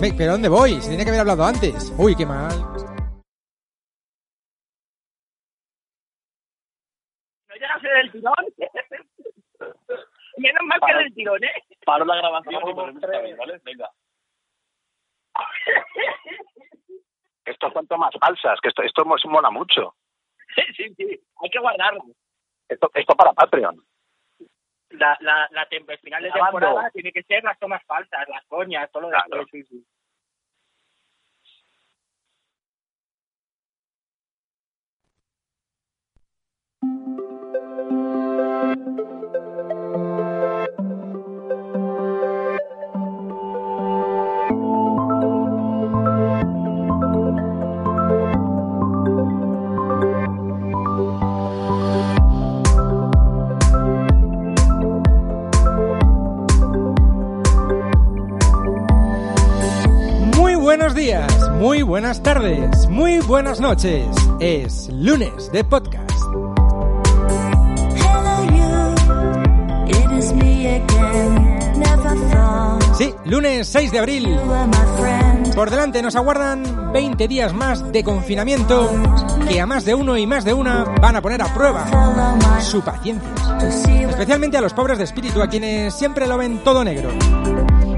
Ve, ¿Pero dónde voy? Se tiene que haber hablado antes. Uy, qué mal. No llega a ser el tirón. Menos mal que del tirón, ¿eh? Paro la grabación y otra vez, ¿vale? Venga. Estos cuanto más falsas, que esto, esto mola mucho. sí, sí, hay que guardarlo. Esto, esto para Patreon. La, la, la el final de temporada tiene que ser las tomas falsas, las coñas, todo lo de Claro. sí, sí. Muy muy buenas tardes, muy buenas noches. Es lunes de podcast. Sí, lunes 6 de abril. Por delante nos aguardan 20 días más de confinamiento que a más de uno y más de una van a poner a prueba su paciencia. Especialmente a los pobres de espíritu, a quienes siempre lo ven todo negro.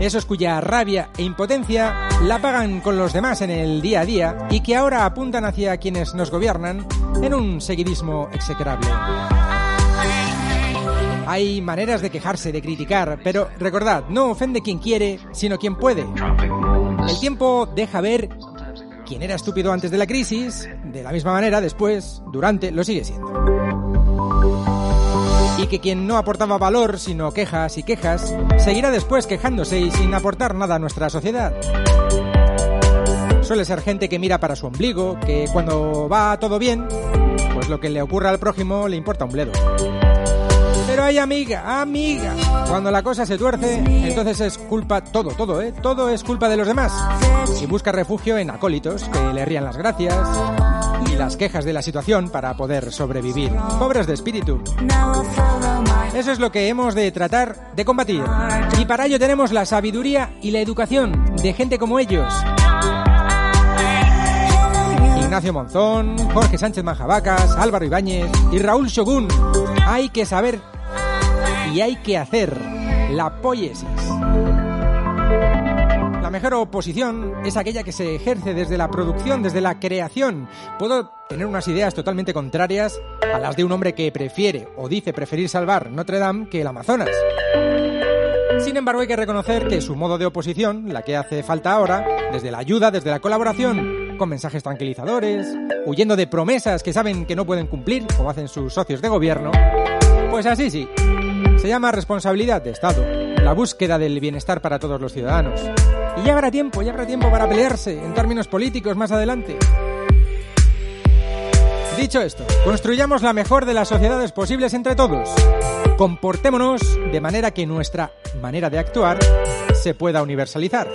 Esos cuya rabia e impotencia la pagan con los demás en el día a día y que ahora apuntan hacia quienes nos gobiernan en un seguidismo execrable. Hay maneras de quejarse, de criticar, pero recordad, no ofende quien quiere, sino quien puede. El tiempo deja ver quién era estúpido antes de la crisis, de la misma manera después, durante, lo sigue siendo y que quien no aportaba valor, sino quejas y quejas, seguirá después quejándose y sin aportar nada a nuestra sociedad. Suele ser gente que mira para su ombligo, que cuando va todo bien, pues lo que le ocurra al prójimo le importa un bledo. Pero hay amiga, amiga, cuando la cosa se tuerce, entonces es culpa, todo, todo, ¿eh? Todo es culpa de los demás. Y busca refugio en acólitos que le rían las gracias y las quejas de la situación para poder sobrevivir. Pobres de espíritu. Eso es lo que hemos de tratar de combatir. Y para ello tenemos la sabiduría y la educación de gente como ellos. Ignacio Monzón, Jorge Sánchez Manjabacas, Álvaro Ibáñez y Raúl Shogun. Hay que saber y hay que hacer la poiesis. La mejor oposición es aquella que se ejerce desde la producción, desde la creación. Puedo tener unas ideas totalmente contrarias a las de un hombre que prefiere o dice preferir salvar Notre Dame que el Amazonas. Sin embargo, hay que reconocer que su modo de oposición, la que hace falta ahora, desde la ayuda, desde la colaboración, con mensajes tranquilizadores, huyendo de promesas que saben que no pueden cumplir, como hacen sus socios de gobierno, pues así sí. Se llama responsabilidad de Estado, la búsqueda del bienestar para todos los ciudadanos. Y ya habrá tiempo, ya habrá tiempo para pelearse en términos políticos más adelante. Dicho esto, construyamos la mejor de las sociedades posibles entre todos. Comportémonos de manera que nuestra manera de actuar se pueda universalizar.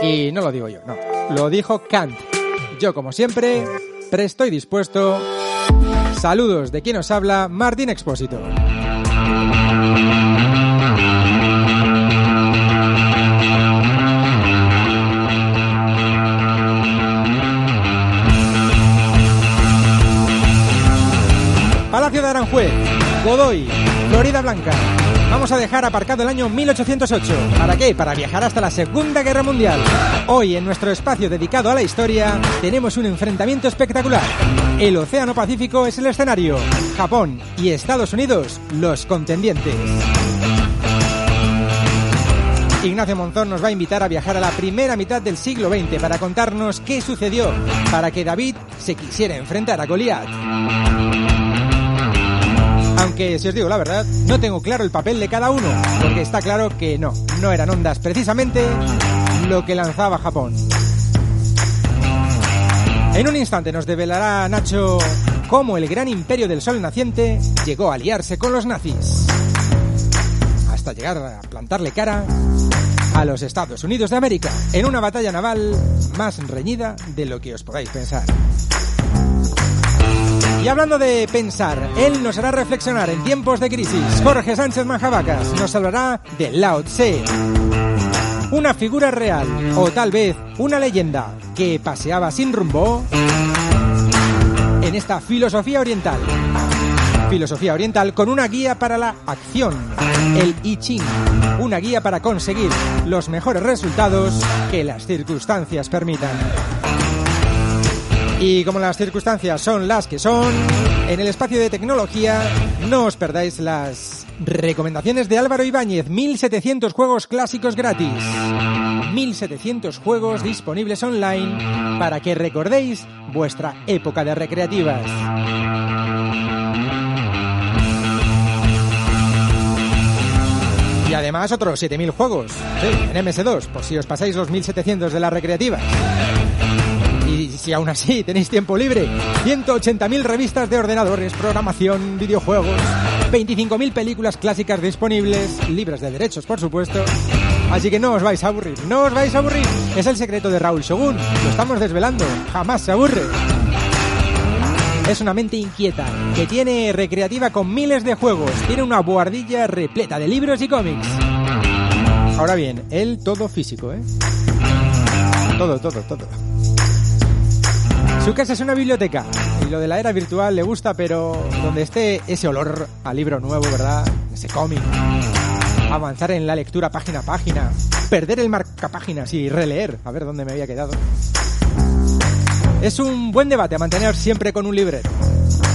Y no lo digo yo, no. Lo dijo Kant. Yo, como siempre, presto y dispuesto. Saludos de quien os habla, Martín Expósito. Palacio de Aranjuez, Godoy, Florida Blanca. Vamos a dejar aparcado el año 1808. ¿Para qué? Para viajar hasta la Segunda Guerra Mundial. Hoy, en nuestro espacio dedicado a la historia, tenemos un enfrentamiento espectacular. El Océano Pacífico es el escenario. Japón y Estados Unidos, los contendientes. Ignacio Monzón nos va a invitar a viajar a la primera mitad del siglo XX para contarnos qué sucedió para que David se quisiera enfrentar a Goliat. Aunque, si os digo la verdad, no tengo claro el papel de cada uno, porque está claro que no, no eran ondas precisamente lo que lanzaba Japón. En un instante nos develará Nacho cómo el gran imperio del sol naciente llegó a aliarse con los nazis, hasta llegar a plantarle cara a los Estados Unidos de América en una batalla naval más reñida de lo que os podáis pensar. Y hablando de pensar, él nos hará reflexionar en tiempos de crisis. Jorge Sánchez Manjabacas nos hablará de Lao Tse. Una figura real, o tal vez una leyenda, que paseaba sin rumbo en esta filosofía oriental. Filosofía oriental con una guía para la acción, el I Ching, una guía para conseguir los mejores resultados que las circunstancias permitan. Y como las circunstancias son las que son, en el espacio de tecnología no os perdáis las recomendaciones de Álvaro Ibáñez, 1700 juegos clásicos gratis. 1700 juegos disponibles online para que recordéis vuestra época de recreativas. Y además otros 7000 juegos en MS2, por si os pasáis los 1700 de las recreativas. Y si aún así tenéis tiempo libre, 180.000 revistas de ordenadores, programación, videojuegos, 25.000 películas clásicas disponibles, libres de derechos, por supuesto. Así que no os vais a aburrir, no os vais a aburrir. Es el secreto de Raúl Shogun, lo estamos desvelando, jamás se aburre. Es una mente inquieta, que tiene recreativa con miles de juegos, tiene una buhardilla repleta de libros y cómics. Ahora bien, él todo físico, ¿eh? Todo, todo, todo. Su casa es una biblioteca y lo de la era virtual le gusta, pero donde esté ese olor a libro nuevo, ¿verdad? Ese cómic. Avanzar en la lectura página a página. Perder el marcapáginas y releer. A ver dónde me había quedado. Es un buen debate a mantener siempre con un librero.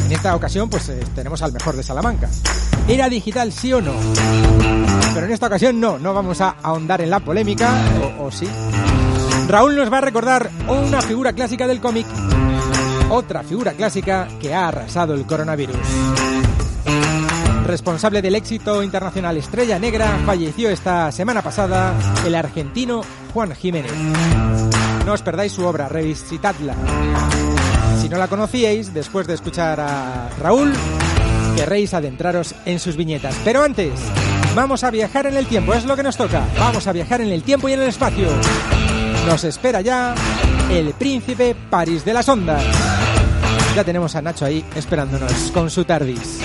En esta ocasión, pues eh, tenemos al mejor de Salamanca. ¿Era digital sí o no? Pero en esta ocasión no, no vamos a ahondar en la polémica, o, o sí. Raúl nos va a recordar una figura clásica del cómic, otra figura clásica que ha arrasado el coronavirus. Responsable del éxito internacional Estrella Negra, falleció esta semana pasada el argentino Juan Jiménez. No os perdáis su obra, revisitadla. Si no la conocíais, después de escuchar a Raúl, querréis adentraros en sus viñetas. Pero antes, vamos a viajar en el tiempo, es lo que nos toca. Vamos a viajar en el tiempo y en el espacio. Nos espera ya el príncipe París de las Ondas. Ya tenemos a Nacho ahí esperándonos con su tardis.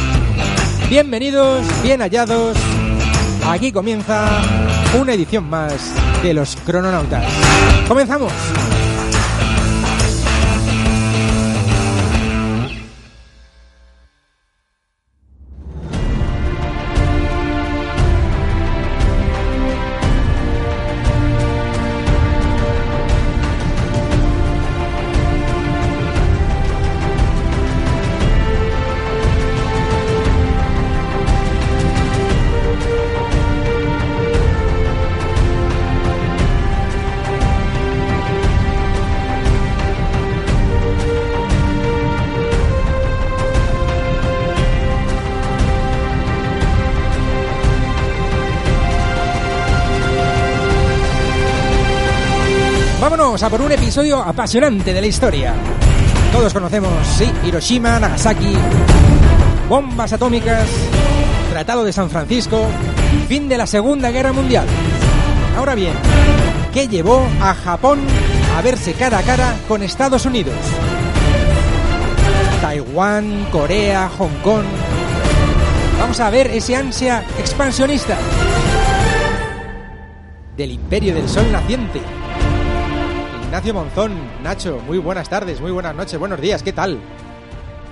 Bienvenidos, bien hallados. Aquí comienza una edición más de los crononautas. ¡Comenzamos! A por un episodio apasionante de la historia. Todos conocemos, sí, Hiroshima, Nagasaki, bombas atómicas, Tratado de San Francisco, fin de la Segunda Guerra Mundial. Ahora bien, ¿qué llevó a Japón a verse cara a cara con Estados Unidos? Taiwán, Corea, Hong Kong. Vamos a ver ese ansia expansionista del imperio del sol naciente. Ignacio Monzón, Nacho, muy buenas tardes, muy buenas noches, buenos días, ¿qué tal?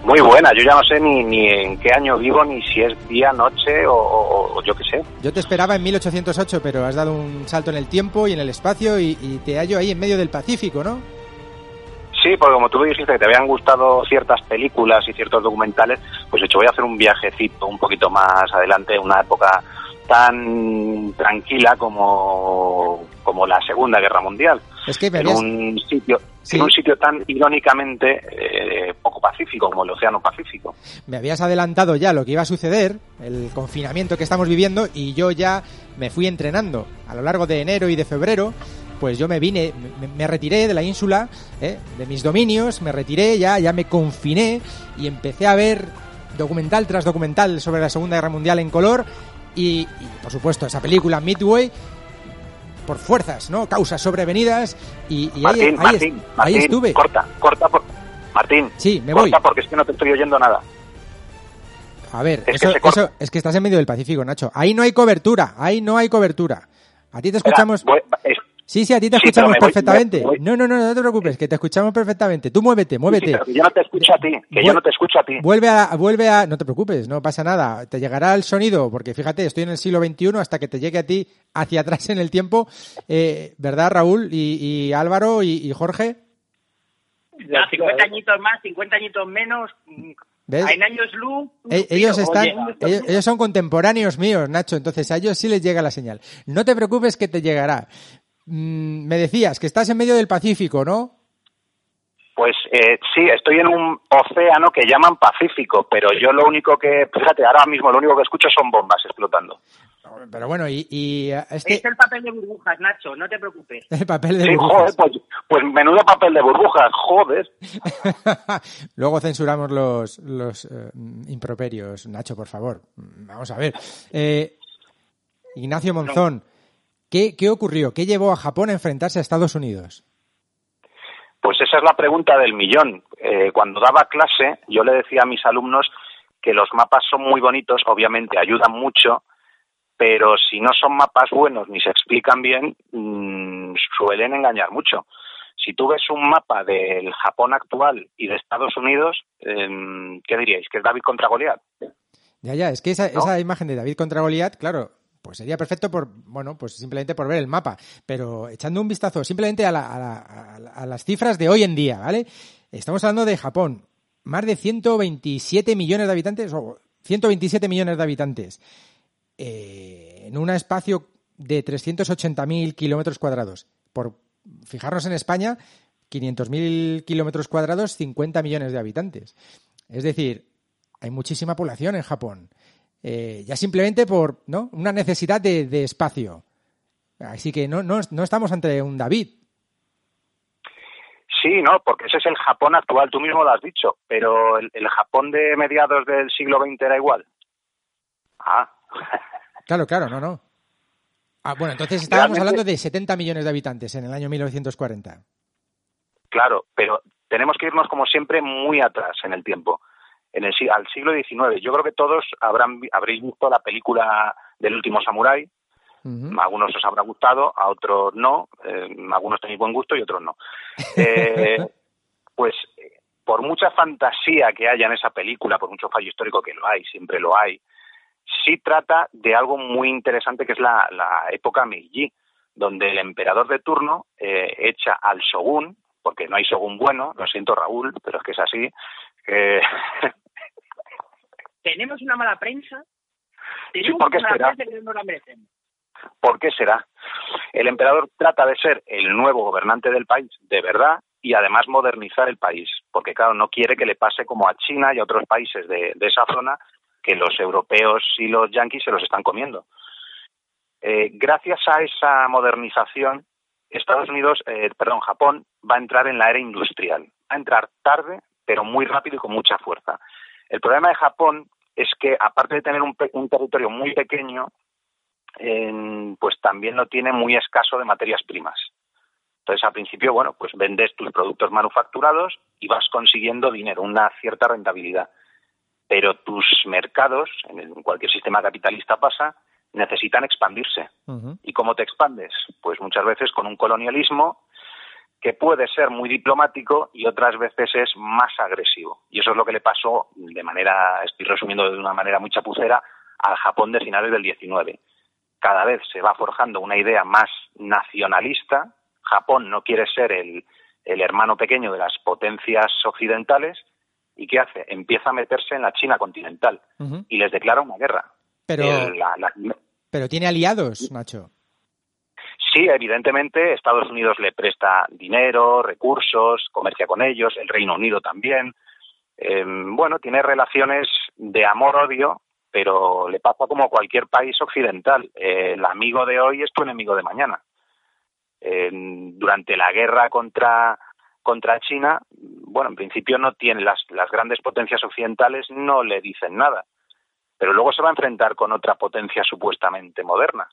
Muy buena, yo ya no sé ni, ni en qué año vivo, ni si es día, noche o, o- o yo qué sé. Yo te esperaba en 1808, pero has dado un salto en el tiempo y en el espacio y, y te hallo ahí en medio del Pacífico, ¿no? Sí, porque como tú dijiste que te habían gustado ciertas películas y ciertos documentales, pues de hecho voy a hacer un viajecito un poquito más adelante, una época tan tranquila como, como la Segunda Guerra Mundial. Es que En un sitio, Sí. en un sitio tan irónicamente eh, poco pacífico como el Océano Pacífico. me habías adelantado ya lo que iba a suceder, el confinamiento que estamos viviendo, y yo ya me fui entrenando a lo largo de enero y de febrero. Pues yo me vine, me, me retiré de la ínsula, ¿eh? de mis dominios, me retiré, ya, ya me confiné y empecé a ver documental tras documental sobre la Segunda Guerra Mundial en color y, y, por supuesto esa película Midway por fuerzas, ¿no? Causas sobrevenidas y, y ahí, Martín, ahí, Martín, ahí Martín, estuve. corta, corta, por... Martín, Sí, me corta voy. porque es que no te estoy oyendo nada. A ver, Es que eso, corta. eso es que estás en medio del Pacífico, Nacho. Ahí no hay cobertura, ahí no hay cobertura. A ti te Espera, escuchamos. voy- es- Sí, sí, a ti te Sí, escuchamos voy- perfectamente. No, no, no, no te preocupes, que te escuchamos perfectamente. Tú muévete, sí, muévete. pero que yo no te escucho a ti, que Vuel- yo no te escucho a ti. Vuelve a, vuelve a, no te preocupes, no pasa nada. Te llegará el sonido, porque fíjate, estoy en el siglo XXI hasta que te llegue a ti hacia atrás en el tiempo, eh, ¿verdad, Raúl y, y Álvaro y, y Jorge? Ya, 50 añitos más, 50 añitos menos. ¿Ves? En años luz. E-. Ellos están, ellos son contemporáneos míos, Nacho, entonces a ellos sí les llega la señal. No te preocupes que te llegará. Mm, me decías que estás en medio del Pacífico, ¿no? Pues eh, sí, estoy en un océano que llaman Pacífico, pero yo lo único que, fíjate, ahora mismo lo único que escucho son bombas explotando. Pero bueno, y, y, eh, este Es el papel de burbujas, Nacho, no te preocupes. el papel de Sí, burbujas. joder, pues, pues menudo papel de burbujas, joder. Luego censuramos los, los eh, improperios, Nacho, por favor. Vamos a ver. Eh, Ignacio Monzón, ¿qué, ¿qué ocurrió? ¿Qué llevó a Japón a enfrentarse a Estados Unidos? Pues esa es la pregunta del millón. Eh, cuando daba clase, yo le decía a mis alumnos que los mapas son muy bonitos, obviamente ayudan mucho, pero si no son mapas buenos ni se explican bien, mm, suelen engañar mucho. Si tú ves un mapa del Japón actual y de Estados Unidos, em, ¿qué diríais? ¿Que es David contra Goliat? Ya, ya, es que esa, ¿No? esa imagen de David contra Goliat, claro, pues sería perfecto por, bueno, pues simplemente por ver el mapa, pero echando un vistazo simplemente a, la- a la- a la- a las cifras de hoy en día, ¿vale? Estamos hablando de Japón, más de 127 millones de habitantes, o 127 millones de habitantes, eh, en un espacio de 380.000 kilómetros cuadrados. Por fijarnos en España, 500.000 kilómetros cuadrados, 50 millones de habitantes. Es decir, hay muchísima población en Japón. Eh, ya simplemente por ¿no? una necesidad de, de espacio. Así que no, no, no estamos ante un David. Sí, no, porque ese es el Japón actual, tú mismo lo has dicho, pero el, el Japón de mediados del siglo XX era igual. Ah, Claro, claro, no, no. Ah, bueno, entonces estábamos Realmente- hablando de 70 millones de habitantes en el año 1940. Claro, pero tenemos que irnos como siempre muy atrás en el tiempo, en el, al siglo XIX. Yo creo que todos habrán habréis visto la película del último samurái. A algunos os habrá gustado, a otros no. eh, algunos tenéis buen gusto y otros no. Eh, pues por mucha fantasía que haya en esa película, por mucho fallo histórico que lo hay, siempre lo hay, sí trata de algo muy interesante que es la, la época Meiji, donde el emperador de turno eh, echa al shogun, porque no hay shogun bueno, lo siento Raúl, pero es que es así, eh, Tenemos una mala prensa. Sí, Tenemos ¿por qué una mala será? prensa que no la merecemos. ¿por qué será? El emperador trata de ser el nuevo gobernante del país, de verdad, y además modernizar el país, porque claro, no quiere que le pase como a China y a otros países de, de esa zona, que los europeos y los yanquis se los están comiendo. Eh, gracias a esa modernización, Estados Unidos, eh, perdón, Japón va a entrar en la era industrial. Va a entrar tarde, pero muy rápido y con mucha fuerza. El problema de Japón es que, aparte de tener un, un territorio muy pequeño, pues también lo tiene muy escaso de materias primas. Entonces, al principio, bueno, pues vendes tus productos manufacturados y vas consiguiendo dinero, una cierta rentabilidad. Pero tus mercados, en cualquier sistema capitalista pasa, necesitan expandirse. ¿Y cómo te expandes? Pues muchas veces con un colonialismo que puede ser muy diplomático y otras veces es más agresivo. Y eso es lo que le pasó de manera, estoy resumiendo de una manera muy chapucera, al Japón de finales del 19. Cada vez se va forjando una idea más nacionalista. Japón no quiere ser el, el hermano pequeño de las potencias occidentales. ¿Y qué hace? Empieza a meterse en la China continental y les declara una guerra. Pero, El- la- la- pero tiene aliados, Nacho. Sí, evidentemente Estados Unidos le presta dinero, recursos, comercia con ellos, el Reino Unido también. Eh, bueno, tiene relaciones de amor-odio, pero le pasa como cualquier país occidental. El amigo de hoy es tu enemigo de mañana. Eh, durante la guerra contra contra China, bueno, en principio no tiene las, las grandes potencias occidentales no le dicen nada, pero luego se va a enfrentar con otra potencia supuestamente moderna,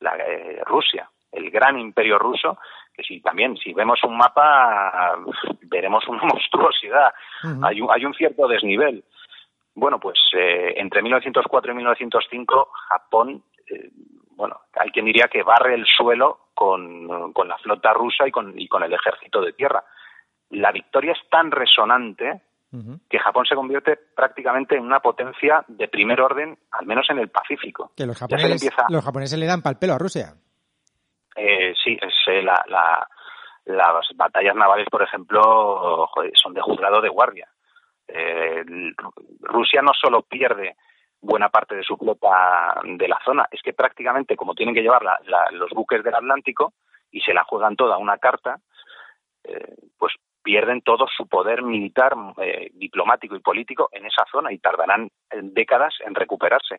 la eh, Rusia, el gran imperio ruso, que si también si vemos un mapa veremos una monstruosidad, hay, un, hay un cierto desnivel. Bueno, pues eh, entre 1904 y 1905 Japón, eh, bueno, hay quien diría que barre el suelo con, con la flota rusa y con, y con el ejército de tierra. La victoria es tan resonante que Japón se convierte prácticamente en una potencia de primer orden, al menos en el Pacífico. Que los japoneses, empieza- los japoneses le dan pal pelo a Rusia. Eh, sí, eh, la, la- las batallas navales, por ejemplo, son de juzgado de guardia. Eh, Rusia no solo pierde buena parte de su flota de la zona, es que prácticamente como tienen que llevar la- los buques del Atlántico y se la juegan toda una carta, eh, pues pierden todo su poder militar, eh, diplomático y político en esa zona y tardarán eh, décadas en recuperarse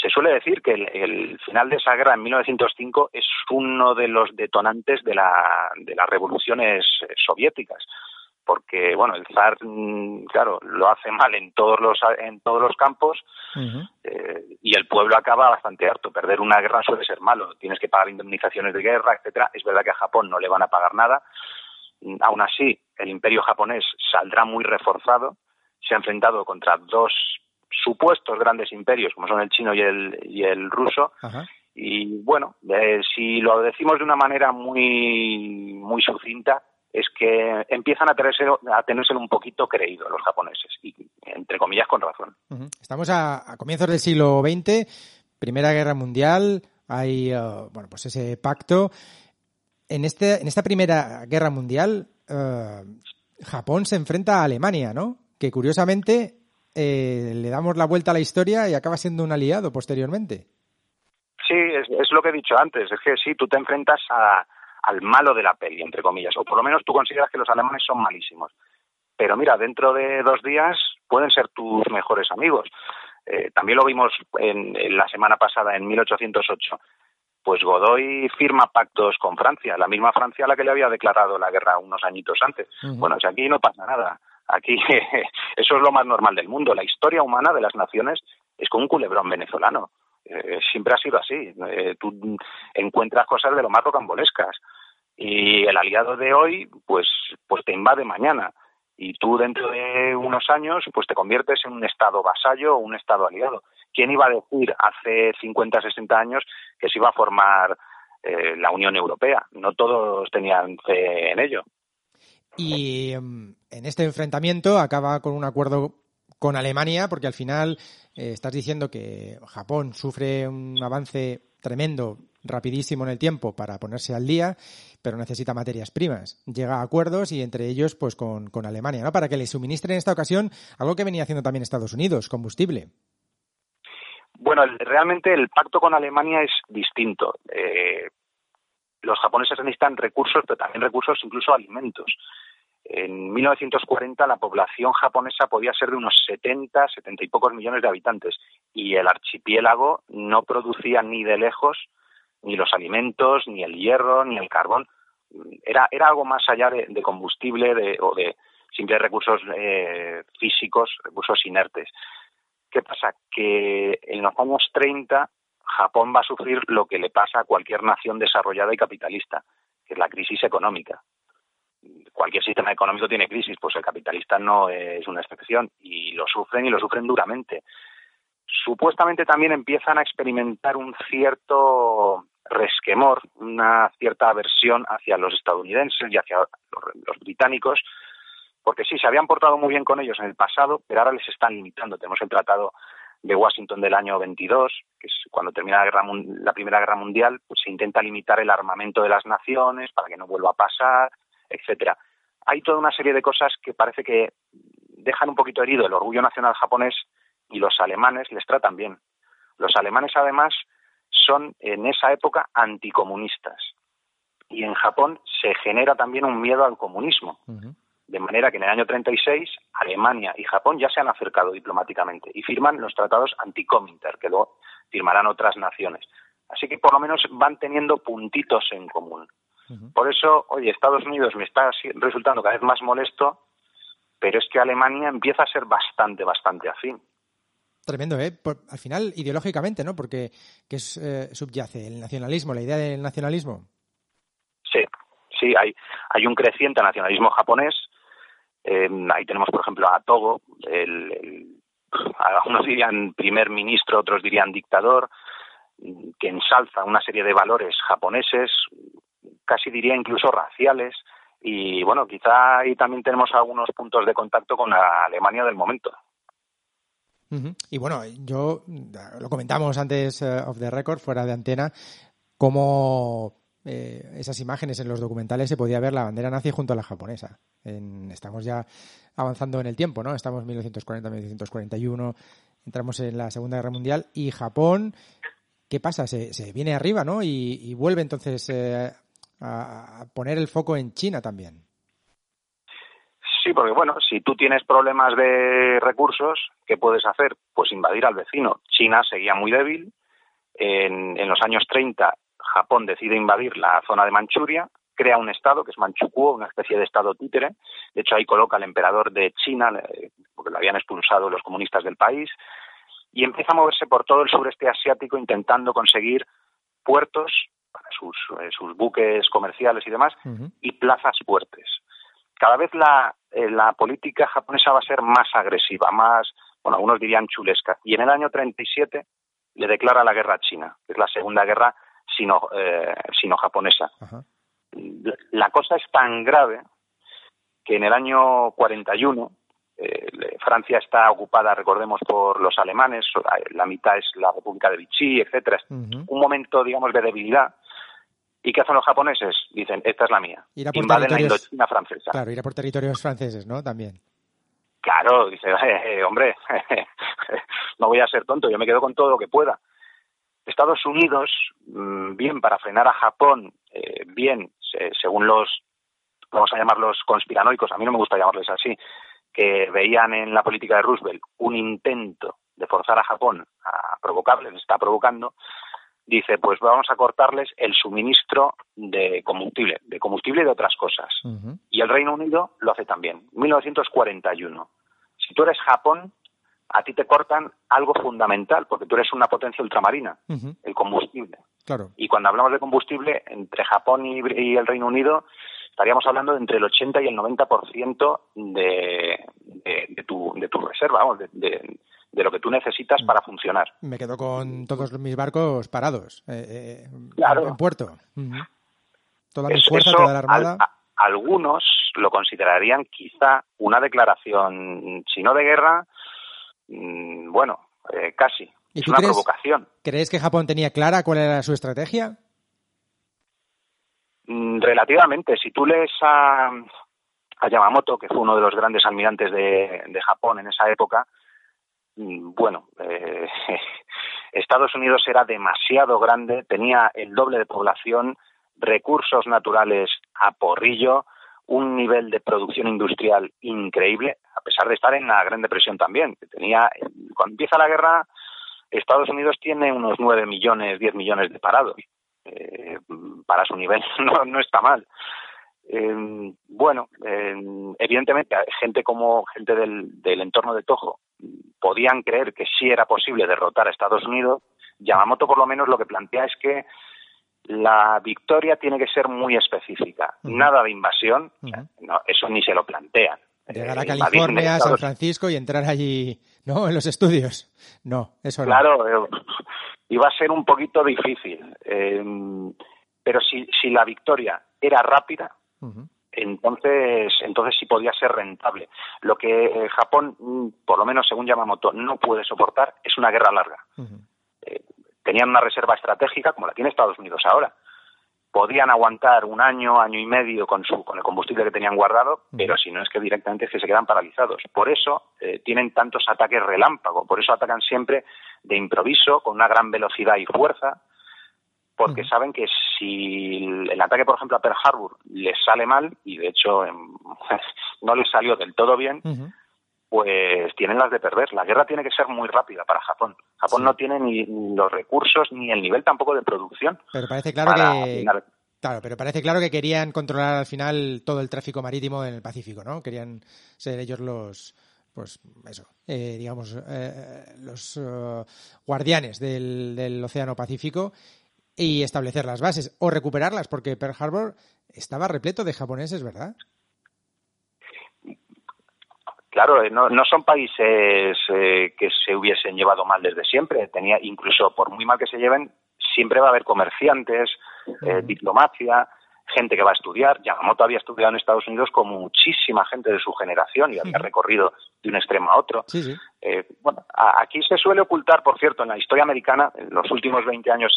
se suele decir que el, el final de esa guerra en 1905 es uno de los detonantes de, la, de las revoluciones eh, soviéticas. Porque bueno el zar mm, claro lo hace mal en todos los en todos los campos eh, y el pueblo acaba bastante harto. Perder una guerra suele ser malo. Tienes que pagar indemnizaciones de guerra etcétera. Es verdad que a Japón no le van a pagar nada. Mm, aún así el imperio japonés saldrá muy reforzado. Se ha enfrentado contra dos supuestos grandes imperios como son el chino y el y el ruso Ajá. y bueno, eh, si lo decimos de una manera muy, muy sucinta, es que empiezan a tenérselo, a tenérselo un poquito creído los japoneses, y entre comillas con razón. Estamos a, a comienzos del siglo XX, Primera Guerra Mundial, hay eh, bueno pues ese pacto. En este en esta Primera Guerra Mundial, eh, Japón se enfrenta a Alemania, ¿no? Que curiosamente eh, le damos la vuelta a la historia y acaba siendo un aliado posteriormente. Sí, es, es lo que he dicho antes, es que sí, tú te enfrentas a- al malo de la peli, entre comillas, o por lo menos tú consideras que los alemanes son malísimos. Pero mira, dentro de dos días pueden ser tus mejores amigos. Eh, también lo vimos en, en la semana pasada, en 1808. Pues Godoy firma pactos con Francia, la misma Francia a la que le había declarado la guerra unos añitos antes. Bueno, si aquí no pasa nada. Aquí eso es lo más normal del mundo. La historia humana de las naciones es como un culebrón venezolano. Eh, siempre ha sido así. Eh, tú encuentras cosas de lo más rocambolescas. Y el aliado de hoy, pues, pues te invade mañana. Y tú dentro de unos años, pues te conviertes en un Estado vasallo o un Estado aliado. ¿Quién iba a decir hace 50, 60 años que se iba a formar eh, la Unión Europea? No todos tenían fe en ello. Y em, en este enfrentamiento acaba con un acuerdo con Alemania, porque al final eh, estás diciendo que Japón sufre un avance tremendo, rapidísimo en el tiempo para ponerse al día, pero necesita materias primas. Llega a acuerdos y entre ellos pues con, con Alemania, ¿no? Para que le suministren en esta ocasión algo que venía haciendo también Estados Unidos, combustible. Bueno, realmente el pacto con Alemania es distinto. Eh, los japoneses necesitan recursos, pero también recursos, incluso alimentos. En 1940 la población japonesa podía ser de unos 70, 70 y pocos millones de habitantes y el archipiélago no producía ni de lejos ni los alimentos, ni el hierro, ni el carbón. Era, era algo más allá de, combustible de- o de simples recursos eh, físicos, recursos inertes. ¿Qué pasa? Que en los años 30 Japón va a sufrir lo que le pasa a cualquier nación desarrollada y capitalista, que es la crisis económica. Cualquier sistema económico tiene crisis, pues el capitalista no es una excepción y lo sufren y lo sufren duramente. Supuestamente también empiezan a experimentar un cierto resquemor, una cierta aversión hacia los estadounidenses y hacia los, británicos, porque sí, se habían portado muy bien con ellos en el pasado, pero ahora les están limitando. Tenemos el Tratado de Washington del año 22, que es cuando termina la, guerra, la Primera Guerra Mundial, pues se intenta limitar el armamento de las naciones para que no vuelva a pasar, etcétera. Hay toda una serie de cosas que parece que dejan un poquito herido el orgullo nacional japonés y los alemanes les tratan bien. Los alemanes, además, son en esa época anticomunistas. Y en Japón se genera también un miedo al comunismo. De manera que en el año 36 Alemania y Japón ya se han acercado diplomáticamente y firman los tratados anticominter, que luego firmarán otras naciones. Así que por lo menos van teniendo puntitos en común. Por eso, oye, Estados Unidos me está resultando cada vez más molesto, pero es que Alemania empieza a ser bastante, bastante afín. Tremendo, ¿eh? Por- al final, ideológicamente, ¿no? Porque ¿qué es, eh, subyace? El nacionalismo, la idea del nacionalismo. Sí, sí, hay, hay un creciente nacionalismo japonés. Eh, ahí tenemos, por ejemplo, a Togo, el, el- algunos dirían primer ministro, otros dirían dictador, que ensalza una serie de valores japoneses, casi diría incluso raciales. Y bueno, quizá ahí también tenemos algunos puntos de contacto con la Alemania del momento. Y bueno, yo lo comentamos antes eh, of the record, fuera de antena, cómo eh, esas imágenes en los documentales se podía ver la bandera nazi junto a la japonesa. En- estamos ya avanzando en el tiempo, ¿no? Estamos en 1940, 1941, entramos en la Segunda Guerra Mundial y Japón, ¿qué pasa? Se, viene arriba, ¿no? Y, y vuelve entonces eh, a, poner el foco en China también. Sí, porque bueno, si tú tienes problemas de recursos, ¿qué puedes hacer? Pues invadir al vecino. China seguía muy débil. En, en los años 30, Japón decide invadir la zona de Manchuria, crea un estado que es Manchukuo, una especie de estado títere. De hecho, ahí coloca al emperador de China, eh, porque lo habían expulsado los comunistas del país, y empieza a moverse por todo el sureste asiático intentando conseguir puertos para sus, eh, sus buques comerciales y demás, y plazas fuertes. Cada vez la, eh, la política japonesa va a ser más agresiva, más, bueno, algunos dirían chulesca. Y en el año 37 le declara la guerra a China, que es la segunda guerra sino, eh, sino-japonesa. Ajá. La cosa es tan grave que en el año 41 eh, Francia está ocupada, recordemos, por los alemanes, la mitad es la República de Vichy, etcétera. Ujú. un momento, digamos, de debilidad. ¿Y qué hacen los japoneses? Dicen, esta es la mía. Por Invaden la Indochina francesa. Claro, ir a por territorios franceses, ¿no? También. Claro, dice, eh, hombre, no voy a ser tonto, yo me quedo con todo lo que pueda. Estados Unidos, mm, bien para frenar a Japón, eh, bien, se- según los, vamos a llamarlos conspiranoicos, a mí no me gusta llamarles así, que veían en la política de Roosevelt un intento de forzar a Japón a provocarles, está provocando, dice, pues vamos a cortarles el suministro de combustible, de combustible y de otras cosas. Y el Reino Unido lo hace también. 1941. Si tú eres Japón, a ti te cortan algo fundamental, porque tú eres una potencia ultramarina, el combustible. Claro. Y cuando hablamos de combustible, entre Japón y, y el Reino Unido, estaríamos hablando de entre el 80 y el 90% de, de, de, tu, de tu reserva, vamos, de, de- de lo que tú necesitas para funcionar. Me quedo con todos mis barcos parados eh, eh, Claro. en puerto. Toda mi Es- fuerza, eso toda la armada. al- a- algunos lo considerarían quizá una declaración, si no de guerra, mm, bueno, eh, casi. ¿Y Es tú una crees- provocación. ¿Crees que Japón tenía clara cuál era su estrategia? Mm, Relativamente, si tú lees a, a Yamamoto, que fue uno de los grandes almirantes de, de Japón en esa época, mm, bueno, eh, Estados Unidos era demasiado grande, tenía el doble de población, recursos naturales a porrillo, un nivel de producción industrial increíble, a pesar de estar en la Gran Depresión también. Tenía, cuando empieza la guerra, Estados Unidos tiene unos 9 millones, 10 millones de parados. Eh, para su nivel no, está mal. Eh, bueno, evidentemente, gente como gente del, del entorno de Tojo podían creer que sí era posible derrotar a Estados Unidos. Yamamoto, por lo menos, lo que plantea es que la victoria tiene que ser muy específica. Nada de invasión, no, eso ni se lo plantean. Llegar a Eh, California, a San Francisco y entrar allí No, en los estudios. No, eso no. Claro, eh, iba a ser un poquito difícil. eh, pero si, si la victoria era rápida. Entonces entonces sí podía ser rentable. Lo que eh, Japón, mm, por lo menos según Yamamoto, no puede soportar es una guerra larga. Ujú. Tenían una reserva estratégica como la tiene Estados Unidos ahora. Podían aguantar un año, año y medio con su con el combustible que tenían guardado, pero si no es que directamente es que se quedan paralizados. Por eso eh, tienen tantos ataques relámpago, por eso atacan siempre de improviso, con una gran velocidad y fuerza, porque saben que si el ataque, por ejemplo, a Pearl Harbor les sale mal, y de hecho no les salió del todo bien, pues tienen las de perder. La guerra tiene que ser muy rápida para Japón. Japón Sí. no tiene ni los recursos ni el nivel tampoco de producción. Pero parece claro que claro, pero parece claro que querían controlar al final todo el tráfico marítimo en el Pacífico, ¿no? Querían ser ellos los pues eso, eh, digamos, eh, los eh, guardianes del, del Océano Pacífico y establecer las bases o recuperarlas, porque Pearl Harbor estaba repleto de japoneses, ¿verdad? Claro, eh, no, no son países eh, que se hubiesen llevado mal desde siempre. Tenía, incluso por muy mal que se lleven, siempre va a haber comerciantes, eh, diplomacia, gente que va a estudiar. Yamamoto había estudiado en Estados Unidos con muchísima gente de su generación y había recorrido de un extremo a otro. Sí, sí. Eh, bueno, a- aquí se suele ocultar, por cierto, en la historia americana, en los últimos 20 años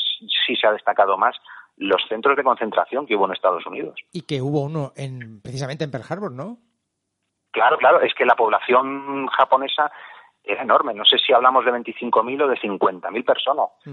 sí se ha destacado más, los centros de concentración que hubo en Estados Unidos. Y que hubo uno en precisamente en Pearl Harbor, ¿no? Claro, claro, es que la población japonesa era enorme. No sé si hablamos de 25.000 o de 50.000 personas. Sí,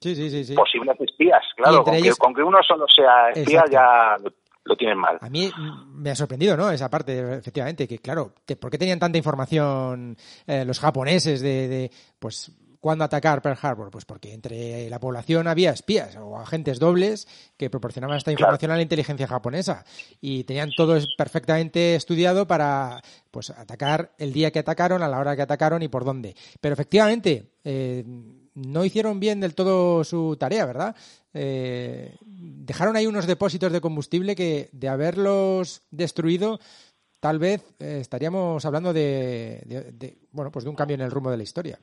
sí, sí, sí. Posibles espías, claro. Con que, con que uno solo sea espía Exacto. ya lo, tienen mal. A mí me ha sorprendido, ¿no? Esa parte, efectivamente, que claro, ¿por qué tenían tanta información eh, los japoneses de, de, pues, cuándo atacar Pearl Harbor? Pues porque entre la población había espías o agentes dobles que proporcionaban esta información a la inteligencia japonesa y tenían todo perfectamente estudiado para, pues, atacar el día que atacaron, a la hora que atacaron y por dónde. Pero efectivamente, eh, no hicieron bien del todo su tarea, ¿verdad? Eh, dejaron ahí unos depósitos de combustible que, de haberlos destruido, tal vez eh, estaríamos hablando de, bueno, pues de un cambio en el rumbo de la historia.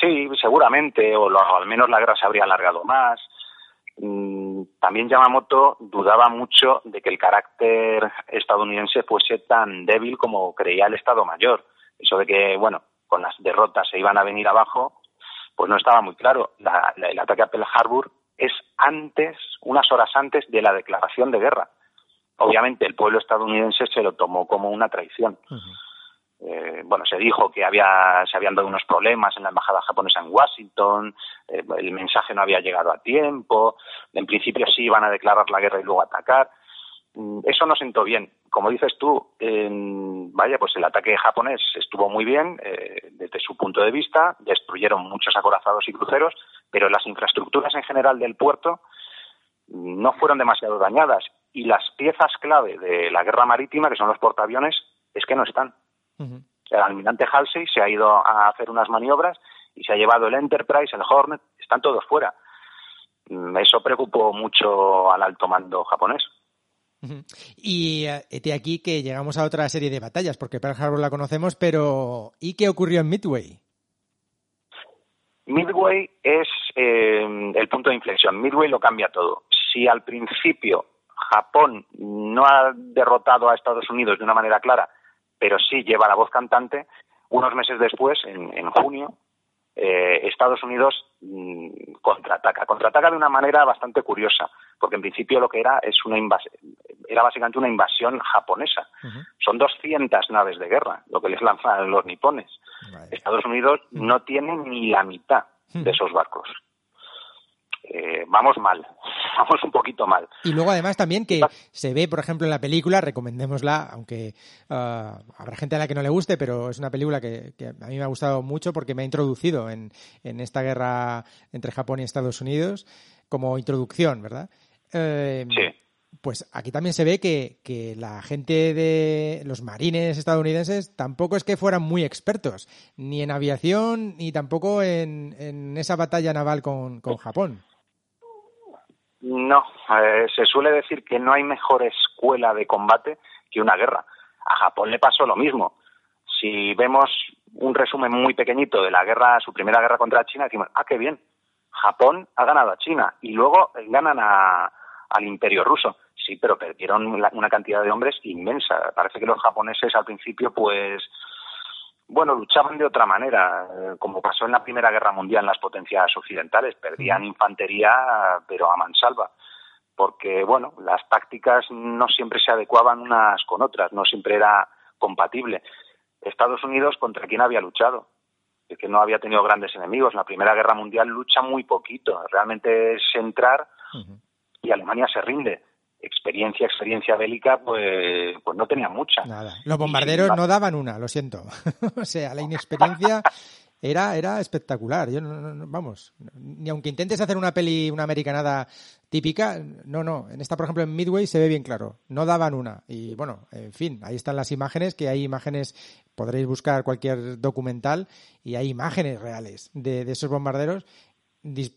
Sí, seguramente, o, o al menos la guerra se habría alargado más. Mm, También Yamamoto dudaba mucho de que el carácter estadounidense fuese tan débil como creía el Estado Mayor. Eso de que, bueno, con las derrotas se iban a venir abajo, pues no estaba muy claro. La- la- el ataque a Pearl Harbor es antes, unas horas antes de la declaración de guerra. Obviamente el pueblo estadounidense se lo tomó como una traición. Eh, bueno, se dijo que había, se habían dado unos problemas en la embajada japonesa en Washington, eh, el mensaje no había llegado a tiempo, en principio sí iban a declarar la guerra y luego atacar. Mm, Eso no sentó bien. Como dices tú, en- vaya, pues el ataque japonés estuvo muy bien eh, desde su punto de vista, destruyeron muchos acorazados y cruceros, pero las infraestructuras en general del puerto no fueron demasiado dañadas y las piezas clave de la guerra marítima, que son los portaaviones, es que no están. El almirante Halsey se ha ido a hacer unas maniobras y se ha llevado el Enterprise, el Hornet, están todos fuera. Mm, Eso preocupó mucho al alto mando japonés. Y eh, hete aquí que llegamos a otra serie de batallas, porque Pearl Harbor la conocemos, pero ¿y qué ocurrió en Midway? Midway es eh, el punto de inflexión. Midway lo cambia todo. Si al principio Japón no ha derrotado a Estados Unidos de una manera clara, pero sí lleva la voz cantante, unos meses después, en, en junio, eh, Estados Unidos mm, contraataca. Contraataca de una manera bastante curiosa, porque en principio lo que era es una era básicamente una invasión japonesa. Son 200 naves de guerra, lo que les lanzan los nipones. Estados Unidos no tiene ni la mitad de esos barcos. Eh, vamos mal, vamos un poquito mal. Y luego además también que se ve, por ejemplo, en la película, recomendémosla, aunque ah, habrá gente a la que no le guste, pero es una película que, que a mí me ha gustado mucho porque me ha introducido en, en esta guerra entre Japón y Estados Unidos como introducción, ¿verdad? Eh, Sí. Pues aquí también se ve que, que la gente de los marines estadounidenses tampoco es que fueran muy expertos, ni en aviación, ni tampoco en, en esa batalla naval con, con Japón. No, eh, se suele decir que no hay mejor escuela de combate que una guerra. A Japón le pasó lo mismo. si vemos un resumen muy pequeñito de la guerra, su primera guerra contra China, decimos, ah, qué bien, Japón ha ganado a China y luego ganan a, al imperio ruso. Sí, pero perdieron la- una cantidad de hombres inmensa. Parece que los japoneses al principio, pues, bueno, luchaban de otra manera, eh, como pasó en la Primera Guerra Mundial en las potencias occidentales. Perdían infantería, pero a mansalva. Porque, bueno, las tácticas no siempre se adecuaban unas con otras, no siempre era compatible. Estados Unidos, ¿contra quién había luchado? Es que no había tenido grandes enemigos. En la Primera Guerra Mundial lucha muy poquito. Realmente es entrar y Alemania se rinde. Experiencia, experiencia bélica, pues, pues no tenía mucha. Nada. Los bombarderos no daban una, lo siento. o sea, la inexperiencia era, era espectacular. Yo no, no- no- vamos, ni aunque intentes hacer una peli, una americanada típica, no, no. En esta, por ejemplo, en Midway se ve bien claro. No daban una. Y bueno, en fin, ahí están las imágenes, que hay imágenes, podréis buscar cualquier documental y hay imágenes reales de, de esos bombarderos.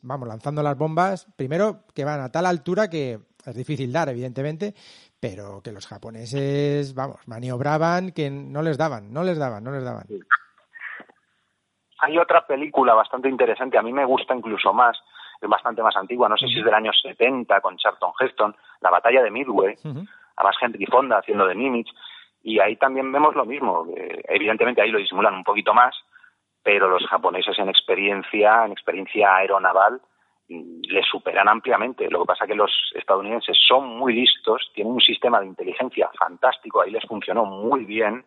Vamos, lanzando las bombas, primero que van a tal altura que es difícil dar, evidentemente, pero que los japoneses, vamos, maniobraban que no les daban, no les daban, no les daban. Hay otra película bastante interesante, a mí me gusta incluso más, es bastante más antigua, no sé si es del año 70 con Charlton Heston, La batalla de Midway, Ujú. además Henry Fonda haciendo de Nimitz, y ahí también vemos lo mismo, que evidentemente ahí lo disimulan un poquito más, pero los japoneses en experiencia, en experiencia aeronaval, mm, les superan ampliamente. Lo que pasa es que los estadounidenses son muy listos, tienen un sistema de inteligencia fantástico, ahí les funcionó muy bien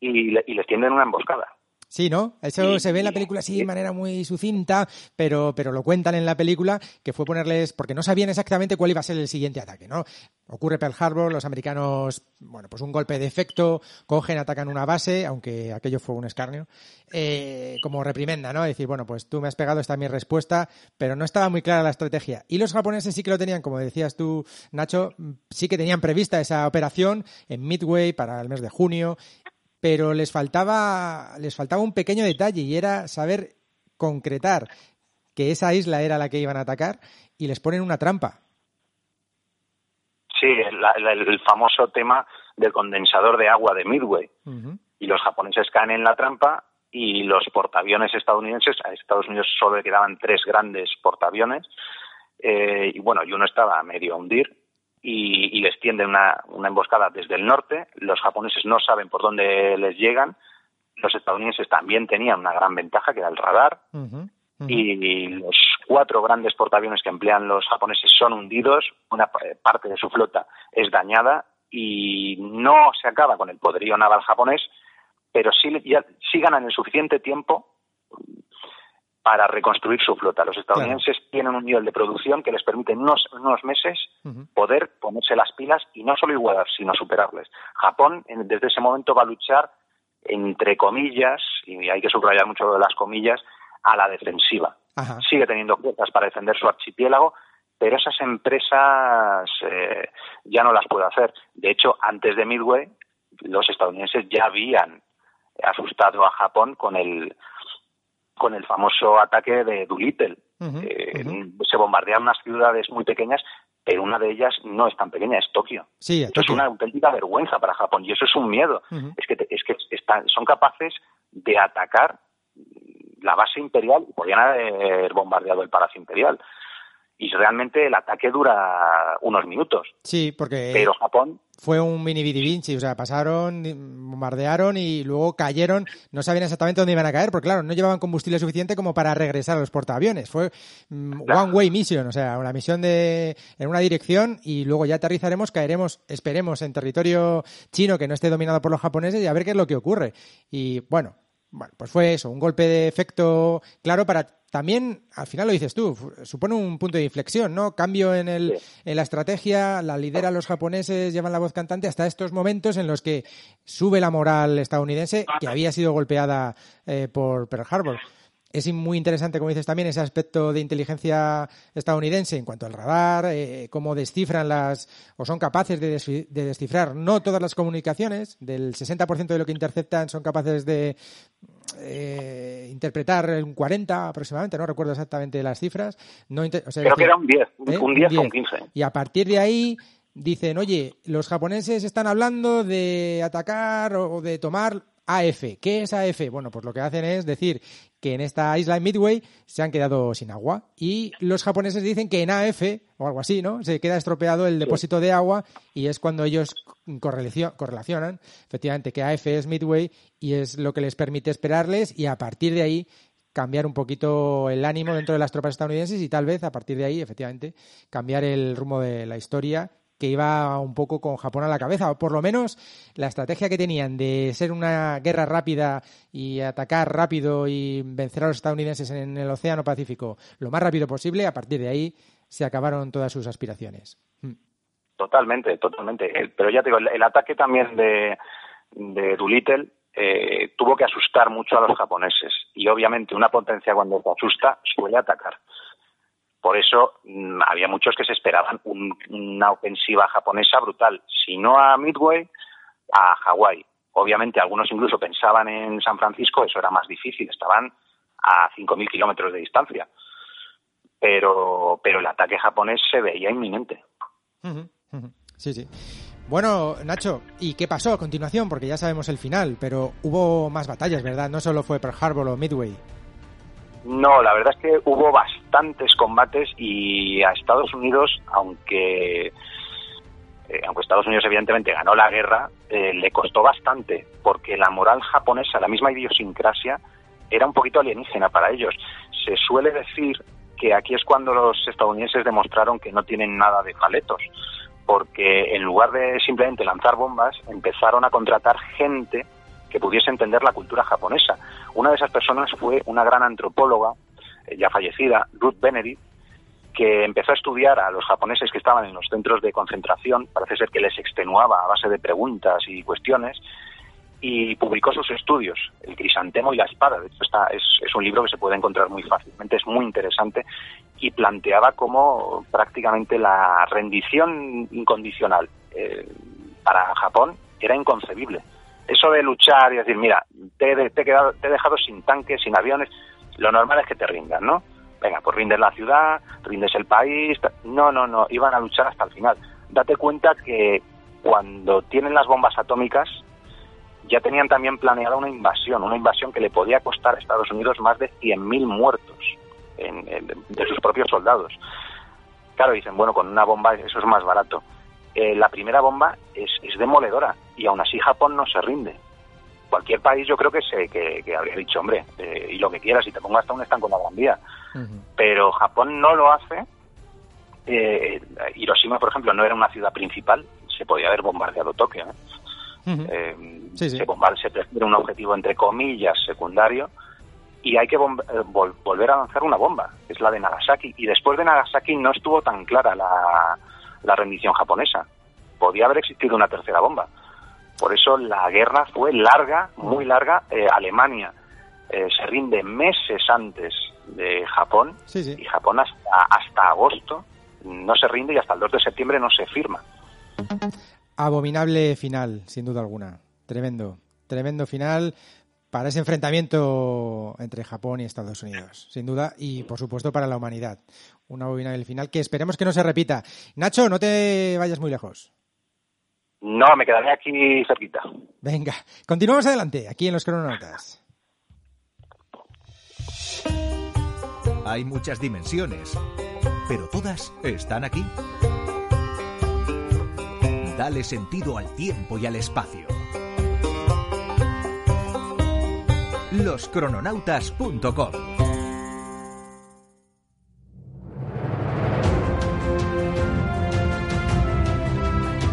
y, le- y les tienden una emboscada. Sí, ¿no? Eso Sí, se ve en la película así sí. de manera muy sucinta, pero, pero lo cuentan en la película, que fue ponerles, porque no sabían exactamente cuál iba a ser el siguiente ataque, ¿no? Ocurre Pearl Harbor, los americanos, bueno, pues un golpe de efecto, cogen, atacan una base, aunque aquello fue un escarnio, eh, como reprimenda, ¿no? Decir, bueno, pues tú me has pegado, esta es mi respuesta, pero no estaba muy clara la estrategia. Y los japoneses sí que lo tenían, como decías tú, Nacho, sí que tenían prevista esa operación en Midway para el mes de junio, pero les faltaba les faltaba un pequeño detalle y era saber concretar que esa isla era la que iban a atacar y les ponen una trampa. Sí, el, el- el famoso tema del condensador de agua de Midway. Y los japoneses caen en la trampa y los portaaviones estadounidenses, a Estados Unidos solo le quedaban tres grandes portaaviones, eh, y bueno, y uno estaba a medio hundir, y, y les tienden una, una emboscada desde el norte. Los japoneses no saben por dónde les llegan. Los estadounidenses también tenían una gran ventaja, que era el radar. Y los cuatro grandes portaaviones que emplean los japoneses son hundidos, una pa- parte de su flota es dañada y no se acaba con el poderío naval japonés, pero sí, ya- sí ganan el suficiente tiempo para reconstruir su flota. Los estadounidenses tienen un nivel de producción que les permite en unos, unos meses poder ponerse las pilas y no solo igualar, sino superarles. Japón en- desde ese momento va a luchar entre comillas, y hay que subrayar mucho lo de las comillas, a la defensiva. Ajá. Sigue teniendo fuerzas para defender su archipiélago, pero esas empresas eh, ya no las puede hacer. De hecho, antes de Midway, los estadounidenses ya habían asustado a Japón con el con el famoso ataque de Doolittle. Eh. Se bombardean unas ciudades muy pequeñas, pero una de ellas no es tan pequeña, es Tokio. Sí, Esto es una auténtica vergüenza para Japón y eso es un miedo. Es que, es que están, son capaces de atacar la base imperial y podrían haber bombardeado el palacio imperial. Y realmente el ataque dura unos minutos. Sí, porque Pero Japón, fue un mini Vidi Vinci, o sea, pasaron, bombardearon y luego cayeron, no sabían exactamente dónde iban a caer, porque claro, no llevaban combustible suficiente como para regresar a los portaaviones. Fue mm, Claro. one way mission, o sea, una misión de en una dirección y luego ya aterrizaremos, caeremos, esperemos en territorio chino que no esté dominado por los japoneses y a ver qué es lo que ocurre. Y bueno, bueno, pues fue eso, un golpe de efecto claro para también, al final lo dices tú, supone un punto de inflexión, ¿no? Cambio en, el, en la estrategia, la lideran los japoneses, llevan la voz cantante hasta estos momentos en los que sube la moral estadounidense que había sido golpeada eh, por Pearl Harbor. Es muy interesante, como dices también, ese aspecto de inteligencia estadounidense en cuanto al radar, eh, cómo descifran las, o son capaces de, descifrar no todas las comunicaciones, del 60% de lo que interceptan son capaces de eh, interpretar un 40 aproximadamente, no recuerdo exactamente las cifras. No o sea, creo que era un 10, ¿eh? un 10 o un 10. 15. y a partir de ahí dicen, oye, los japoneses están hablando de atacar o de tomar AF. ¿Qué es AF? Bueno, pues lo que hacen es decir que en esta isla de Midway se han quedado sin agua y los japoneses dicen que en AF o algo así, ¿no? Se queda estropeado el depósito de agua y es cuando ellos correlacio- correlacionan efectivamente que AF es Midway y es lo que les permite esperarles y a partir de ahí cambiar un poquito el ánimo dentro de las tropas estadounidenses y tal vez a partir de ahí, efectivamente, cambiar el rumbo de la historia que iba un poco con Japón a la cabeza, o por lo menos la estrategia que tenían de ser una guerra rápida y atacar rápido y vencer a los estadounidenses en el Océano Pacífico lo más rápido posible, a partir de ahí se acabaron todas sus aspiraciones. Mm. Totalmente, totalmente. El- Pero ya te digo, el, ataque también de, de Doolittle eh, tuvo que asustar mucho a los japoneses. Y obviamente una potencia cuando te asusta suele atacar. Por eso mm, había muchos que se esperaban un- una ofensiva japonesa brutal. Si no a Midway, a Hawái. Obviamente algunos incluso pensaban en San Francisco, eso era más difícil, estaban a 5.000 kilómetros de distancia. Pero, pero el ataque japonés se veía inminente. Sí, sí. Bueno, Nacho, ¿y qué pasó a continuación? Porque ya sabemos el final, pero hubo más batallas, ¿verdad? No solo fue Pearl Harbor o Midway. No, la verdad es que hubo bastantes combates y a Estados Unidos, aunque eh, aunque Estados Unidos evidentemente ganó la guerra, eh, le costó bastante porque la moral japonesa, la misma idiosincrasia, era un poquito alienígena para ellos. Se suele decir que aquí es cuando los estadounidenses demostraron que no tienen nada de paletos, porque en lugar de simplemente lanzar bombas, empezaron a contratar gente que pudiese entender la cultura japonesa. Una de esas personas fue una gran antropóloga, eh, ya fallecida, Ruth Benedict, que empezó a estudiar a los japoneses que estaban en los centros de concentración, parece ser que les extenuaba a base de preguntas y cuestiones, y publicó sus estudios, El crisantemo y la espada. De hecho, está, es, un libro que se puede encontrar muy fácilmente, es muy interesante, y planteaba cómo prácticamente la rendición incondicional eh, para Japón era inconcebible. Eso de luchar y decir, mira, te, te he quedado- te he dejado sin tanques, sin aviones, lo normal es que te rindan, ¿no? Venga, pues rindes la ciudad, rindes el país. No, no, no, iban a luchar hasta el final. Date cuenta que cuando tienen las bombas atómicas, ya tenían también planeada una invasión, una invasión que le podía costar a Estados Unidos más de 100.000 muertos en- en- de sus propios soldados. Claro, dicen, bueno, con una bomba eso es más barato. Eh, la primera bomba es, es demoledora y aún así Japón no se rinde. Cualquier país yo creo que, se, que, que habría dicho, hombre, eh, y lo que quieras, y te pongo hasta un estanco en la Gran Vía. Ujú. Pero Japón no lo hace. Eh, Hiroshima, por ejemplo, no era una ciudad principal, se podía haber bombardeado Tokio. ¿eh? Ujú. Eh, Sí, sí. Se, bombar- se prefiere un objetivo, entre comillas, secundario, y hay que vol- volver a lanzar una bomba, que es la de Nagasaki. Y después de Nagasaki no estuvo tan clara la, la rendición japonesa. Podía haber existido una tercera bomba. Por eso la guerra fue larga, muy larga. Eh, Alemania eh, se rinde meses antes de Japón Sí, sí. y Japón hasta, hasta agosto no se rinde y hasta el 2 de septiembre no se firma. Abominable final, sin duda alguna. Tremendo. Tremendo final para ese enfrentamiento entre Japón y Estados Unidos, sin duda, y por supuesto para la humanidad. Un abominable final que esperemos que no se repita. Nacho, no te vayas muy lejos. No, me quedaré aquí cerquita. Venga, continuamos adelante, aquí en los crononautas. Hay muchas dimensiones, pero todas están aquí. Dale sentido al tiempo y al espacio. Loscrononautas.com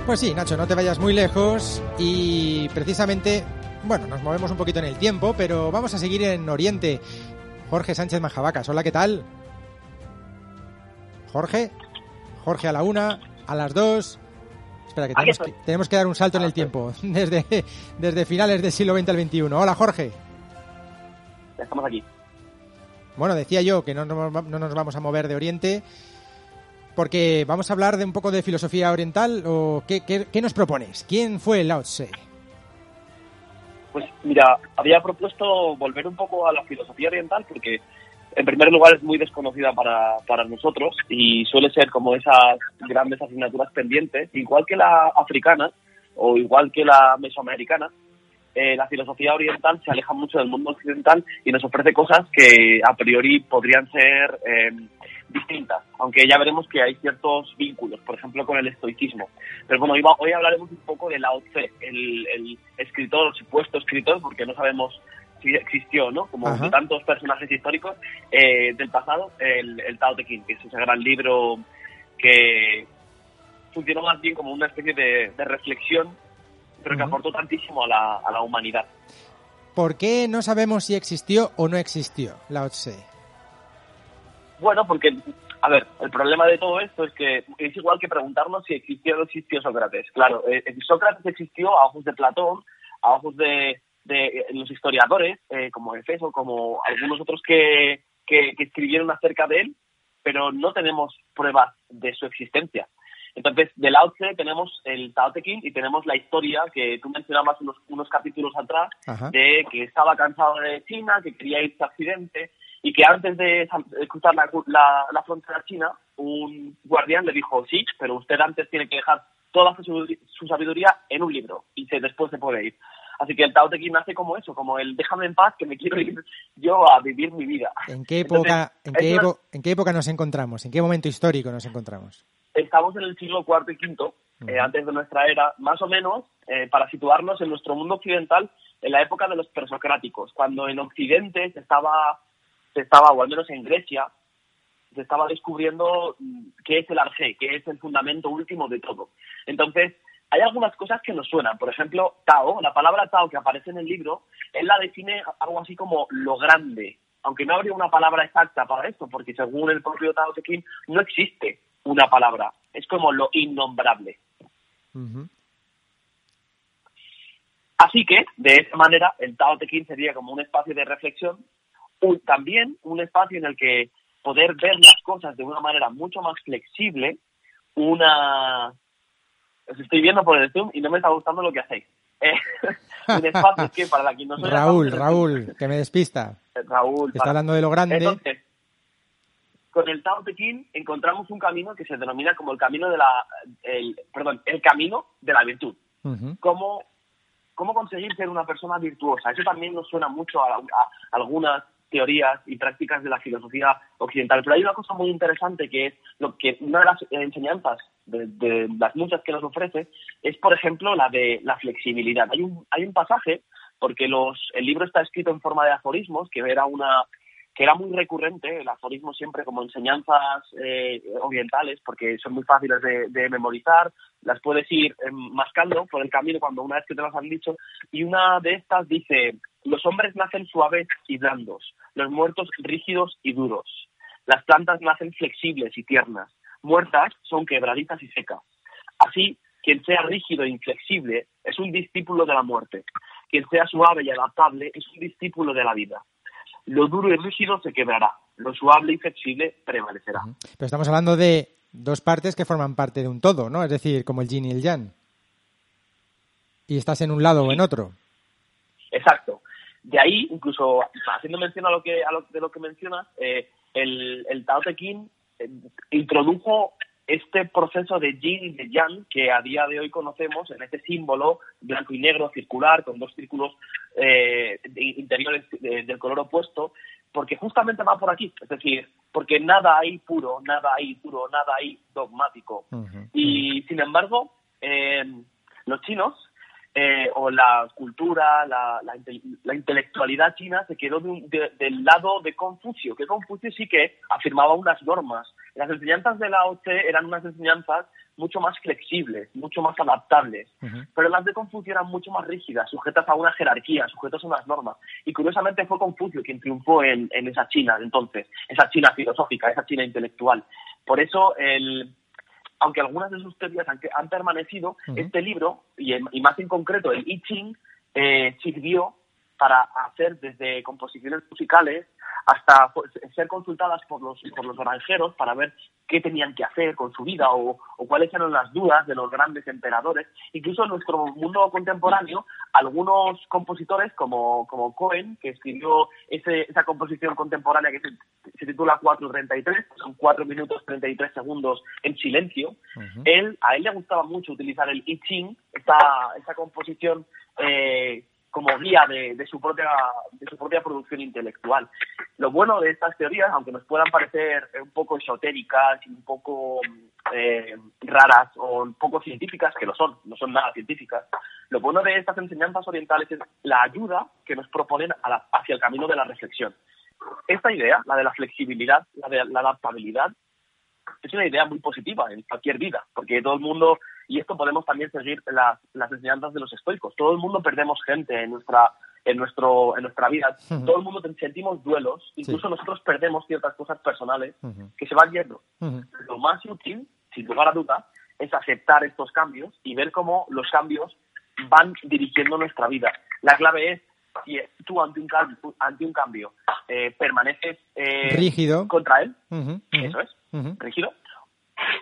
Pues sí, Nacho, no te vayas muy lejos y precisamente, bueno, nos movemos un poquito en el tiempo, pero vamos a seguir en Oriente. Jorge Sánchez Majavacas, hola, ¿qué tal? Jorge, Jorge a la una, a las dos. Espera, que tenemos, que tenemos que dar un salto en el tiempo, desde, desde finales del siglo XX al XXI. Hola, Jorge. Estamos aquí. Bueno, decía yo que no nos, va- no nos vamos a mover de Oriente porque vamos a hablar de un poco de filosofía oriental o qué, qué- qué nos propones. ¿Quién fue Lao Tse? Pues mira, había propuesto volver un poco a la filosofía oriental porque en primer lugar es muy desconocida para, para nosotros y suele ser como esas grandes asignaturas pendientes, igual que la africana o igual que la mesoamericana, eh, la filosofía oriental se aleja mucho del mundo occidental y nos ofrece cosas que a priori podrían ser eh, distintas, aunque ya veremos que hay ciertos vínculos, por ejemplo con el estoicismo. Pero bueno, hoy hablaremos un poco de Lao Tse, el, el escritor, el supuesto escritor, porque no sabemos si existió, ¿no? Como Ajá. tantos personajes históricos eh, del pasado, el, el Tao Te Ching, que es ese gran libro que funcionó más bien como una especie de, de reflexión, pero que aportó tantísimo a la, a la humanidad. ¿Por qué no sabemos si existió o no existió Lao Tse? Bueno, porque, a ver, el problema de todo esto es que es igual que preguntarnos si existió o no existió Sócrates. Claro, eh, eh, Sócrates existió a ojos de Platón, a ojos de, de, eh, los historiadores, eh, como Efeso, como algunos otros que, que, que escribieron acerca de él, pero no tenemos pruebas de su existencia. Entonces, de Lao Tse tenemos el Tao Te Ching y tenemos la historia que tú mencionabas unos, unos capítulos atrás, Ajá. de que estaba cansado de China, que quería irse a Occidente y que antes de cruzar la, la- la frontera china, un guardián le dijo, sí, pero usted antes tiene que dejar toda su, su sabiduría en un libro y se, después se puede ir. Así que el Tao Te Ching nace como eso, como el déjame en paz que me quiero ir yo a vivir mi vida. ¿En qué Entonces, época, en qué una- en qué época nos encontramos? ¿En qué momento histórico nos encontramos? Estamos en el siglo IV y V, eh, antes de nuestra era, más o menos, eh, para situarnos en nuestro mundo occidental, en la época de los presocráticos, cuando en Occidente se estaba, se estaba, o al menos en Grecia, se estaba descubriendo mm, qué es el arjé, qué es el fundamento último de todo. Entonces, hay algunas cosas que nos suenan. Por ejemplo, Tao, la palabra Tao que aparece en el libro, él la define algo así como lo grande, aunque no habría una palabra exacta para esto, porque según el propio Tao Te Ching no existe una palabra, es como lo innombrable. Así que, de esa manera, el Tao Te Ching sería como un espacio de reflexión, un- también un espacio en el que poder ver las cosas de una manera mucho más flexible, una... Os estoy viendo por el Zoom y no me está gustando lo que hacéis. Eh, un espacio que para la que no soy Raúl, Raúl, que me despista. Raúl, Está para- hablando de lo grande. Entonces, con el Tao Te Ching encontramos un camino que se denomina como el camino de la, el, perdón, el camino de la virtud. Ujú. Cómo, cómo conseguir ser una persona virtuosa. Eso también nos suena mucho a, a algunas teorías y prácticas de la filosofía occidental. Pero hay una cosa muy interesante que es lo que una de las enseñanzas de, de las muchas que nos ofrece es, por ejemplo, la de la flexibilidad. Hay un, hay un pasaje, porque los, el libro está escrito en forma de aforismos, que era una que era muy recurrente, el aforismo siempre como enseñanzas eh, orientales, porque son muy fáciles de, memorizar, las puedes ir eh, mascando por el camino cuando una vez que te las han dicho, y una de estas dice, los hombres nacen suaves y blandos, los muertos rígidos y duros, las plantas nacen flexibles y tiernas, muertas son quebradizas y secas. Así, quien sea rígido e inflexible es un discípulo de la muerte, quien sea suave y adaptable es un discípulo de la vida. Lo duro y rígido se quebrará, lo suave y flexible prevalecerá. Pero estamos hablando de dos partes que forman parte de un todo, ¿no? Es decir, como el yin y el yang. Y estás en un lado o en otro. Exacto. De ahí, incluso haciendo mención a lo que a lo, de lo que mencionas, eh, el, el Tao Te Ching eh, introdujo este proceso de yin y de yang que a día de hoy conocemos en este símbolo blanco y negro circular con dos círculos eh, interiores de- del color opuesto, porque justamente va por aquí, es decir, porque nada hay puro, nada hay puro, nada hay dogmático. Y sin embargo, eh, los chinos eh, o la cultura, la, la, inte- la intelectualidad china se quedó de un- de- del lado de Confucio, que Confucio sí que afirmaba unas normas. Las enseñanzas de Lao Tse eran unas enseñanzas mucho más flexibles, mucho más adaptables, Ujú. pero las de Confucio eran mucho más rígidas, sujetas a una jerarquía, sujetas a unas normas. Y curiosamente fue Confucio quien triunfó en, en esa China entonces, esa China filosófica, esa China intelectual. Por eso el, aunque algunas de sus teorías han, han permanecido, este libro, y, en- y más en concreto el I Ching, eh, sirvió para hacer desde composiciones musicales hasta pues, ser consultadas por los, por los granjeros para ver qué tenían que hacer con su vida o, o cuáles eran las dudas de los grandes emperadores. Incluso en nuestro mundo contemporáneo, algunos compositores como, como Cohen, que escribió ese, esa composición contemporánea que se, se titula 4.33, son 4 minutos 33 segundos en silencio, Ujú. él, a él le gustaba mucho utilizar el I Ching, esta, esta composición eh, como guía de, de, su propia, de su propia producción intelectual. Lo bueno de estas teorías, aunque nos puedan parecer un poco esotéricas y un poco eh, raras o un poco científicas, que lo son, no son nada científicas, lo bueno de estas enseñanzas orientales es la ayuda que nos proponen a la, hacia el camino de la reflexión. Esta idea, la de la flexibilidad, la de la adaptabilidad, es una idea muy positiva en cualquier vida, porque todo el mundo, y esto podemos también seguir las, las enseñanzas de los estoicos, todo el mundo perdemos gente en nuestra en nuestro en nuestra vida, todo el mundo sentimos duelos, incluso nosotros perdemos ciertas cosas personales que se van yendo. Lo más útil, sin lugar a duda, es aceptar estos cambios y ver cómo los cambios van dirigiendo nuestra vida. La clave es si tú ante un cambio, ante un cambio eh, permaneces eh, rígido. contra él, eso es, rígido,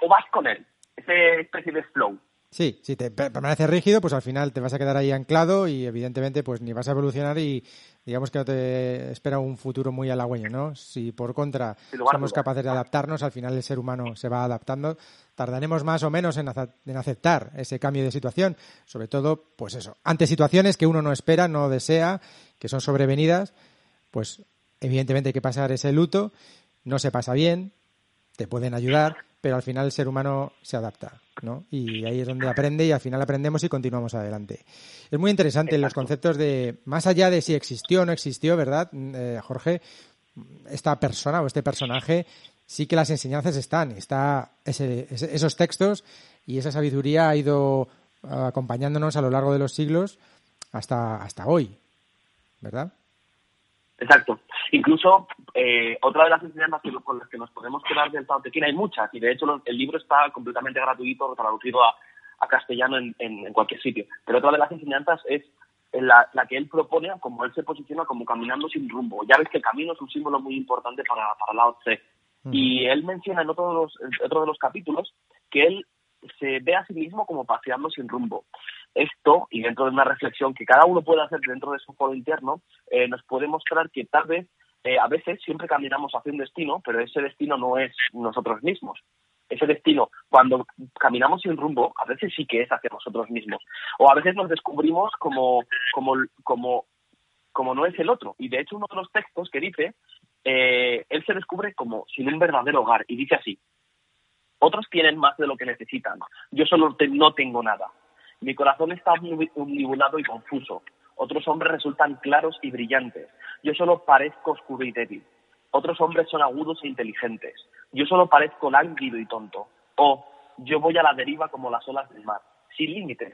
o vas con él, esa especie de flow. Sí, si te permaneces rígido, pues al final te vas a quedar ahí anclado y evidentemente pues ni vas a evolucionar y digamos que no te espera un futuro muy halagüeño, ¿no? Si por contra somos capaces de adaptarnos, al final el ser humano se va adaptando, tardaremos más o menos en, en aceptar ese cambio de situación, sobre todo, pues eso, ante situaciones que uno no espera, no desea, que son sobrevenidas, pues evidentemente hay que pasar ese luto, no se pasa bien, te pueden ayudar, pero al final el ser humano se adapta, ¿no? Y ahí es donde aprende y al final aprendemos y continuamos adelante. Es muy interesante los conceptos de, más allá de si existió o no existió, ¿verdad, eh, Jorge? Esta persona o este personaje, sí que las enseñanzas están, está esos textos y esa sabiduría ha ido acompañándonos a lo largo de los siglos hasta, hasta hoy, ¿verdad? Exacto. Incluso eh, otra de las enseñanzas con las que nos podemos quedar del Tao Te Ching, hay muchas, y de hecho el libro está completamente gratuito, traducido a, a castellano en, en, cualquier sitio. Pero otra de las enseñanzas es la, la, que él propone, como él se posiciona como caminando sin rumbo. Ya ves que el camino es un símbolo muy importante para, para Lao Tse. Y él menciona en otro de, los, en otro de los capítulos que él se ve a sí mismo como paseando sin rumbo. Esto, y dentro de una reflexión que cada uno puede hacer dentro de su foro interno, eh, nos puede mostrar que tal vez, eh, a veces, siempre caminamos hacia un destino, pero ese destino no es nosotros mismos. Ese destino, cuando caminamos sin rumbo, a veces sí que es hacia nosotros mismos. O a veces nos descubrimos como, como, como, como no es el otro. Y de hecho, uno de los textos que dice, eh, él se descubre como sin un verdadero hogar. Y dice así, otros tienen más de lo que necesitan. Yo solo no tengo nada. Mi corazón está omnibulado y confuso. Otros hombres resultan claros y brillantes. Yo solo parezco oscuro y débil. Otros hombres son agudos e inteligentes. Yo solo parezco lánguido y tonto. O yo voy a la deriva como las olas del mar, sin límites,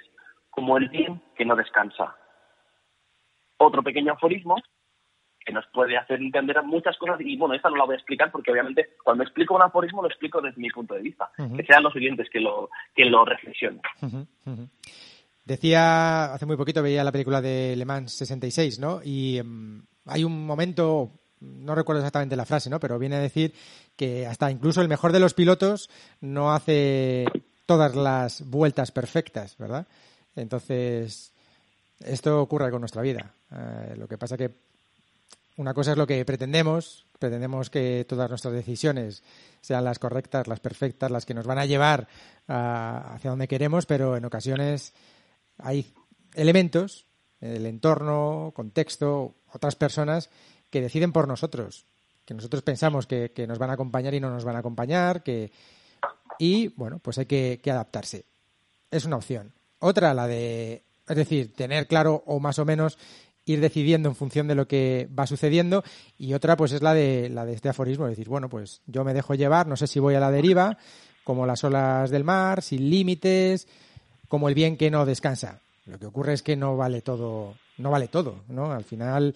como el bien que no descansa. Otro pequeño aforismo que nos puede hacer entender muchas cosas. Y bueno, esta no la voy a explicar porque obviamente cuando explico un aforismo lo explico desde mi punto de vista. Que sean los oyentes que lo, que lo reflexionen. Decía, hace muy poquito veía la película de Le Mans 66, ¿no? Y em, hay un momento, no recuerdo exactamente la frase, ¿no? Pero viene a decir que hasta incluso el mejor de los pilotos no hace todas las vueltas perfectas, ¿verdad? Entonces, esto ocurre con nuestra vida. Eh, lo que pasa que una cosa es lo que pretendemos, pretendemos que todas nuestras decisiones sean las correctas, las perfectas, las que nos van a llevar hacia donde queremos, pero en ocasiones hay elementos, el entorno, contexto, otras personas que deciden por nosotros, que nosotros pensamos que, nos van a acompañar y no nos van a acompañar, que y bueno, pues hay que, que adaptarse. Es una opción. Otra, la de, es decir, tener claro o más o menos ir decidiendo en función de lo que va sucediendo y otra pues es la de la de este aforismo, es decir, bueno, pues yo me dejo llevar, no sé si voy a la deriva, como las olas del mar, sin límites, como el bien que no descansa. Lo que ocurre es que no vale todo, no vale todo, ¿no? Al final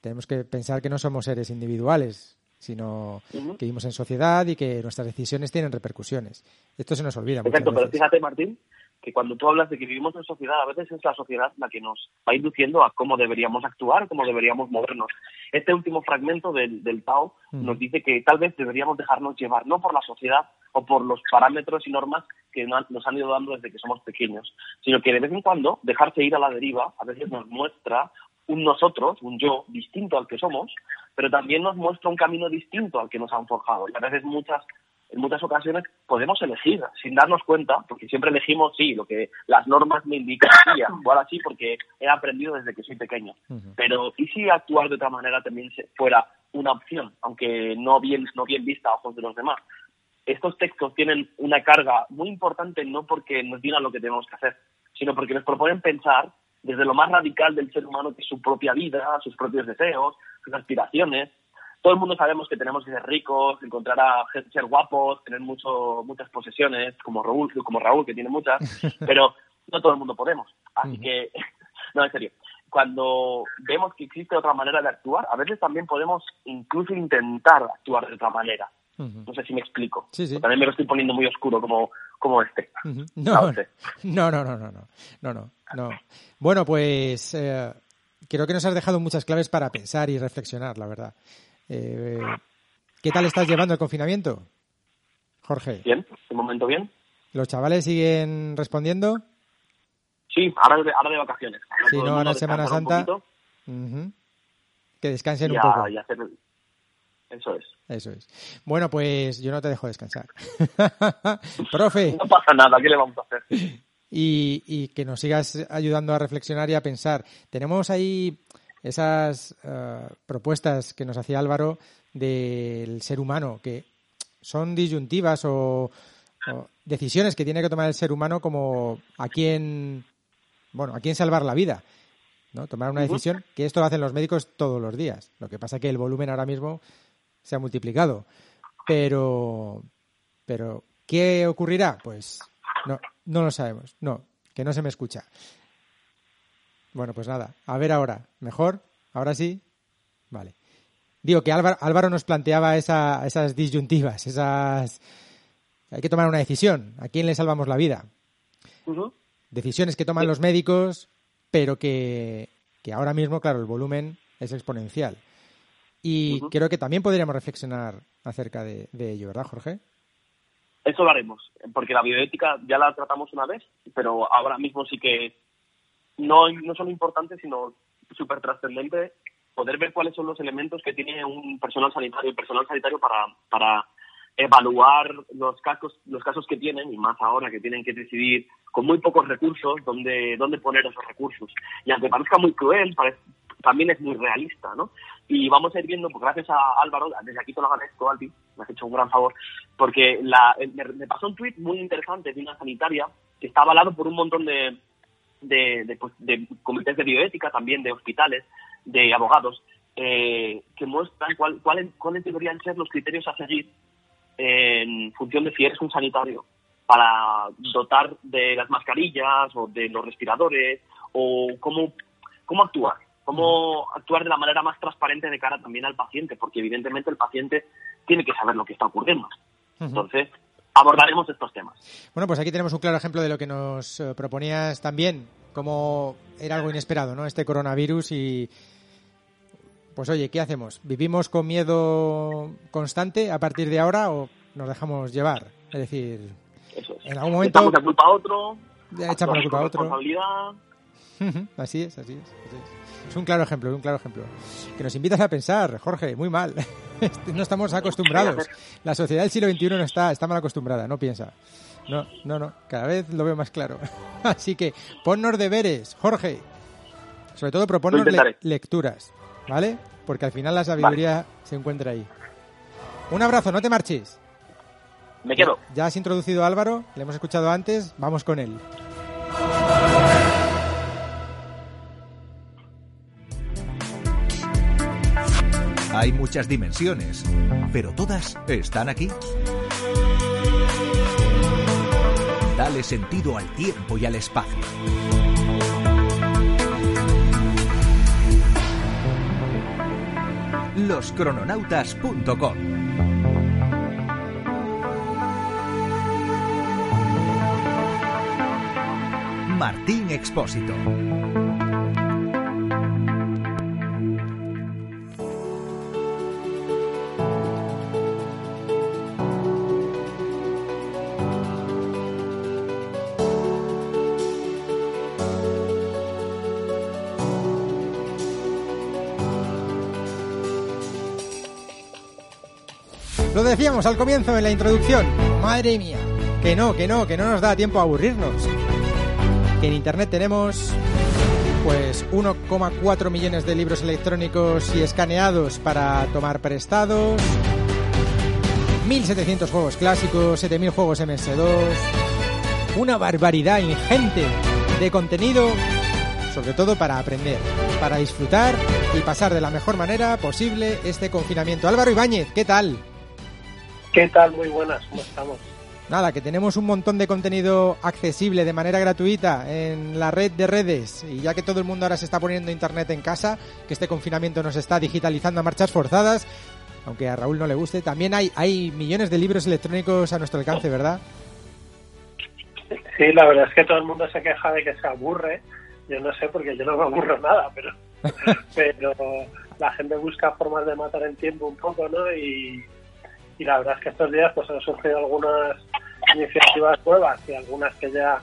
tenemos que pensar que no somos seres individuales, sino que vivimos en sociedad y que nuestras decisiones tienen repercusiones. Esto se nos olvida. Exacto, pero fíjate, Martín, que cuando tú hablas de que vivimos en sociedad, a veces es la sociedad la que nos va induciendo a cómo deberíamos actuar, cómo deberíamos movernos. Este último fragmento del, del Tao mm. nos dice que tal vez deberíamos dejarnos llevar, no por la sociedad o por los parámetros y normas que nos han ido dando desde que somos pequeños, sino que de vez en cuando dejarse ir a la deriva a veces nos muestra un nosotros, un yo distinto al que somos, pero también nos muestra un camino distinto al que nos han forjado. Y a veces muchas en muchas ocasiones podemos elegir sin darnos cuenta, porque siempre elegimos, sí, lo que las normas me indican, sí, actuar así porque he aprendido desde que soy pequeño. Pero, ¿y si actuar de otra manera también fuera una opción, aunque no bien, no bien vista a ojos de los demás? Estos textos tienen una carga muy importante no porque nos digan lo que tenemos que hacer, sino porque nos proponen pensar desde lo más radical del ser humano, que es su propia vida, sus propios deseos, sus aspiraciones. Todo el mundo sabemos que tenemos que ser ricos, encontrar a gente, ser guapos, tener mucho, muchas posesiones, como Raúl, como Raúl, que tiene muchas, pero no todo el mundo podemos. Así que, no, en serio, cuando vemos que existe otra manera de actuar, a veces también podemos incluso intentar actuar de otra manera. No sé si me explico. Sí, sí. También me lo estoy poniendo muy oscuro como, como este. Ujú. No No, sé. no, no, no, no, no, no, no, no. Bueno, pues eh, creo que nos has dejado muchas claves para pensar y reflexionar, la verdad. Eh, ¿Qué tal estás llevando el confinamiento, Jorge? ¿Bien? ¿De momento bien? ¿Los chavales siguen respondiendo? Sí, ahora de, ahora de vacaciones. Ahora Sí, no, ahora Semana un Santa. Que descansen y un a- poco. y hacer... Eso es. Eso es. Bueno, pues yo no te dejo descansar. Profe, No pasa nada, ¿qué le vamos a hacer? y, y que nos sigas ayudando a reflexionar y a pensar. Tenemos ahí esas eh, propuestas que nos hacía Álvaro del ser humano, que son disyuntivas o, o decisiones que tiene que tomar el ser humano como a quién, bueno, a quién salvar la vida. ¿no? Tomar una decisión, que esto lo hacen los médicos todos los días. Lo que pasa que el volumen ahora mismo se ha multiplicado. Pero, pero ¿qué ocurrirá? Pues no, no lo sabemos. No, que no se me escucha. Bueno, pues nada, a ver ahora. ¿Mejor? ¿Ahora sí? Vale. Digo que Álvaro, Álvaro nos planteaba esa- esas disyuntivas, esas... Hay que tomar una decisión. ¿A quién le salvamos la vida? Decisiones que toman los médicos, pero que, que ahora mismo, claro, el volumen es exponencial. Y creo que también podríamos reflexionar acerca de, de ello, ¿verdad, Jorge? Eso lo haremos, porque la bioética ya la tratamos una vez, pero ahora mismo sí que no, no solo importante, sino súper trascendente poder ver cuáles son los elementos que tiene un personal sanitario, el personal sanitario para, para evaluar los casos, los casos que tienen, y más ahora que tienen que decidir con muy pocos recursos dónde, dónde poner esos recursos. Y aunque parezca muy cruel, parece- también es muy realista, ¿no? Y vamos a ir viendo, pues gracias a Álvaro, desde aquí te lo agradezco, Albi, me has hecho un gran favor, porque la, me, me pasó un tuit muy interesante de una sanitaria que está avalado por un montón de, de, de, pues, de comités de bioética, también de hospitales, de abogados, eh, que muestran cuál- cuáles cuáles deberían ser los criterios a seguir en función de si eres un sanitario para dotar de las mascarillas o de los respiradores o cómo, cómo actuar, cómo actuar de la manera más transparente de cara también al paciente, porque evidentemente el paciente tiene que saber lo que está ocurriendo. Entonces, abordaremos estos temas. Bueno, pues aquí tenemos un claro ejemplo de lo que nos eh, proponías también, como era algo inesperado, ¿no? Este coronavirus y... Pues oye, ¿qué hacemos? ¿Vivimos con miedo constante a partir de ahora o nos dejamos llevar? Es decir, Eso es. en algún momento Echamos la culpa a otro, echamos la culpa a otro. responsabilidad. Así es, así es, así es. Es un claro ejemplo, un claro ejemplo. Que nos invitas a pensar, Jorge, muy mal. Este, No estamos acostumbrados. La sociedad del siglo XXI no está, está mal acostumbrada, no piensa. No, no, no, cada vez lo veo más claro. Así que ponnos deberes, Jorge. Sobre todo proponnos le- lecturas, ¿vale? Porque al final la sabiduría se encuentra ahí. Un abrazo, no te marches. Me quedo. Ya has introducido a Álvaro, le hemos escuchado antes, vamos con él. Hay muchas dimensiones, pero todas están aquí. Dale sentido al tiempo y al espacio. Loscrononautas.com Martín Expósito. Decíamos al comienzo en la introducción. Madre mía. Que no, que no, que no nos da tiempo a aburrirnos. Que en Internet tenemos pues 1,4 millones de libros electrónicos y escaneados para tomar prestados. 1.700 juegos clásicos, 7.000 juegos MS2. Una barbaridad ingente de contenido, sobre todo para aprender, para disfrutar y pasar de la mejor manera posible este confinamiento. Álvaro Ibáñez, ¿qué tal? ¿Qué tal? Muy buenas, ¿cómo estamos? Nada, que tenemos un montón de contenido accesible de manera gratuita en la red de redes y ya que todo el mundo ahora se está poniendo internet en casa, que este confinamiento nos está digitalizando a marchas forzadas, aunque a Raúl no le guste, también hay, hay millones de libros electrónicos a nuestro alcance, ¿verdad? Sí, la verdad es que todo el mundo se queja de que se aburre. Yo no sé porque yo no me aburro nada, pero, pero la gente busca formas de matar el tiempo un poco, ¿no? Y, y la verdad es que estos días pues han surgido algunas iniciativas nuevas y algunas que ya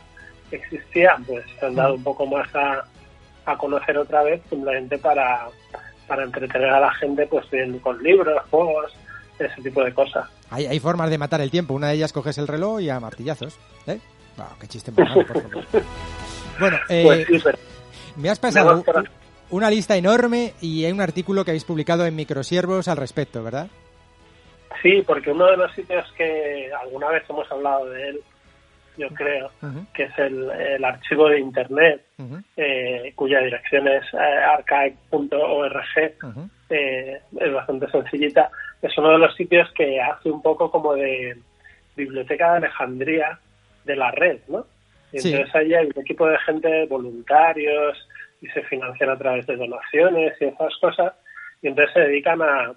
existían, pues se han dado un poco más a, a conocer otra vez, simplemente para, para entretener a la gente pues bien con libros, juegos, ese tipo de cosas. Hay, hay formas de matar el tiempo. Una de ellas coges el reloj y a martillazos. ¿Eh? Wow, qué chiste más malo, por favor. Bueno, eh, Pues sí, pero me has pasado una lista enorme y hay un artículo que habéis publicado en Microsiervos al respecto, ¿verdad? Sí, porque uno de los sitios que alguna vez hemos hablado de él, yo creo, que es el, el archivo de Internet, eh, cuya dirección es eh, archive.org, ujú. eh, es bastante sencillita. Es uno de los sitios que hace un poco como de biblioteca de Alejandría de la red, ¿no? Y Sí. entonces ahí hay un equipo de gente voluntarios y se financian a través de donaciones y esas cosas. Y entonces se dedican a,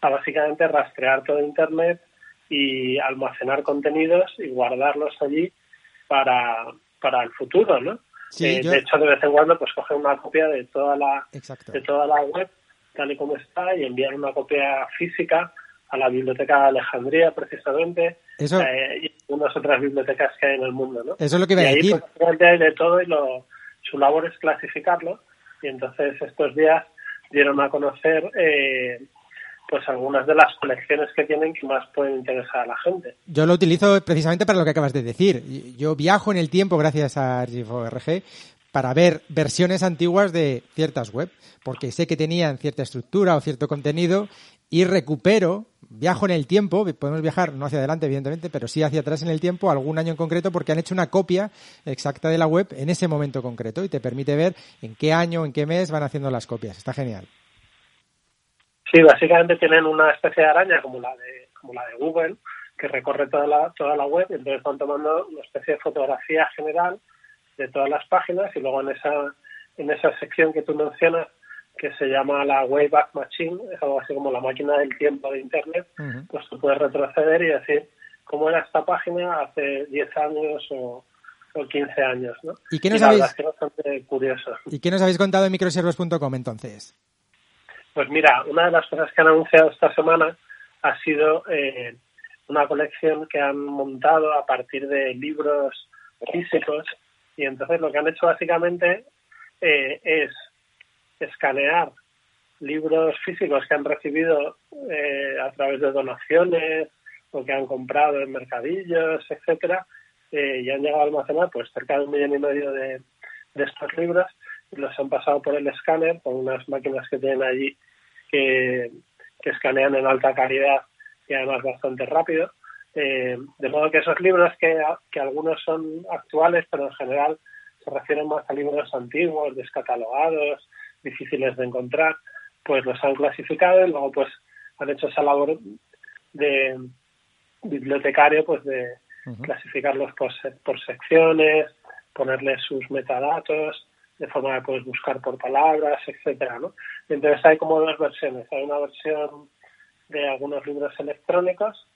a básicamente rastrear todo Internet y almacenar contenidos y guardarlos allí para, para el futuro, ¿no? Sí, Eh, yo- De hecho, de vez en cuando pues cogen una copia de toda la Exacto. de toda la web tal y como está y enviar una copia física a la biblioteca de Alejandría precisamente Eso, eh, y algunas otras bibliotecas que hay en el mundo ¿no? eso es lo que iba y a ahí decir. pues, hay de todo y lo, su labor es clasificarlo y entonces estos días dieron a conocer eh, pues algunas de las colecciones que tienen que más pueden interesar a la gente Yo lo utilizo precisamente para lo que acabas de decir. Yo viajo en el tiempo gracias a Archive.org para ver versiones antiguas de ciertas web, porque sé que tenían cierta estructura o cierto contenido y recupero, viajo en el tiempo, podemos viajar no hacia adelante evidentemente, pero sí hacia atrás en el tiempo, algún año en concreto, porque han hecho una copia exacta de la web en ese momento concreto y te permite ver en qué año, en qué mes van haciendo las copias. Está genial. Sí, básicamente tienen una especie de araña como la de como la de Google que recorre toda la toda la web, y entonces van tomando una especie de fotografía general de todas las páginas y luego en esa en esa sección que tú mencionas que se llama la Wayback Machine, es algo así como la máquina del tiempo de Internet, pues tú puedes retroceder y decir cómo era esta página hace 10 años o, o 15 años, ¿no? ¿Y qué nos habéis- bastante curioso. ¿Y qué nos habéis contado en microservos.com entonces? Pues mira, una de las cosas que han anunciado esta semana ha sido eh, una colección que han montado a partir de libros físicos. Y entonces lo que han hecho básicamente eh, es escanear libros físicos que han recibido eh, a través de donaciones o que han comprado en mercadillos, etcétera, eh, y han llegado a almacenar pues cerca de un millón y medio de, de estos libros. Y los han pasado por el escáner con unas máquinas que tienen allí que, que escanean en alta calidad y además bastante rápido. Eh, de modo que esos libros, que, que algunos son actuales, pero en general se refieren más a libros antiguos, descatalogados, difíciles de encontrar, pues los han clasificado y luego pues han hecho esa labor de bibliotecario pues de clasificarlos por, por secciones, ponerles sus metadatos, de forma que puedes buscar por palabras, etcétera, ¿no? Entonces hay como dos versiones. Hay una versión de algunos libros electrónicos,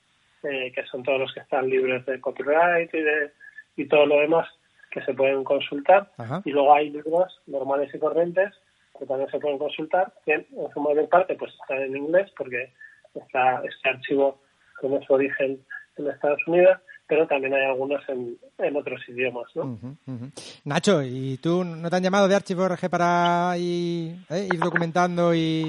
eh, que son todos los que están libres de copyright y de y todo lo demás que se pueden consultar. Ajá. Y luego hay libros normales y corrientes que también se pueden consultar, que en su mayor parte pues están en inglés porque está este archivo tiene su origen en Estados Unidos, pero también hay algunos en, en otros idiomas, ¿no? Nacho, ¿y tú no te han llamado de Archive.org para ir, eh, ir documentando y...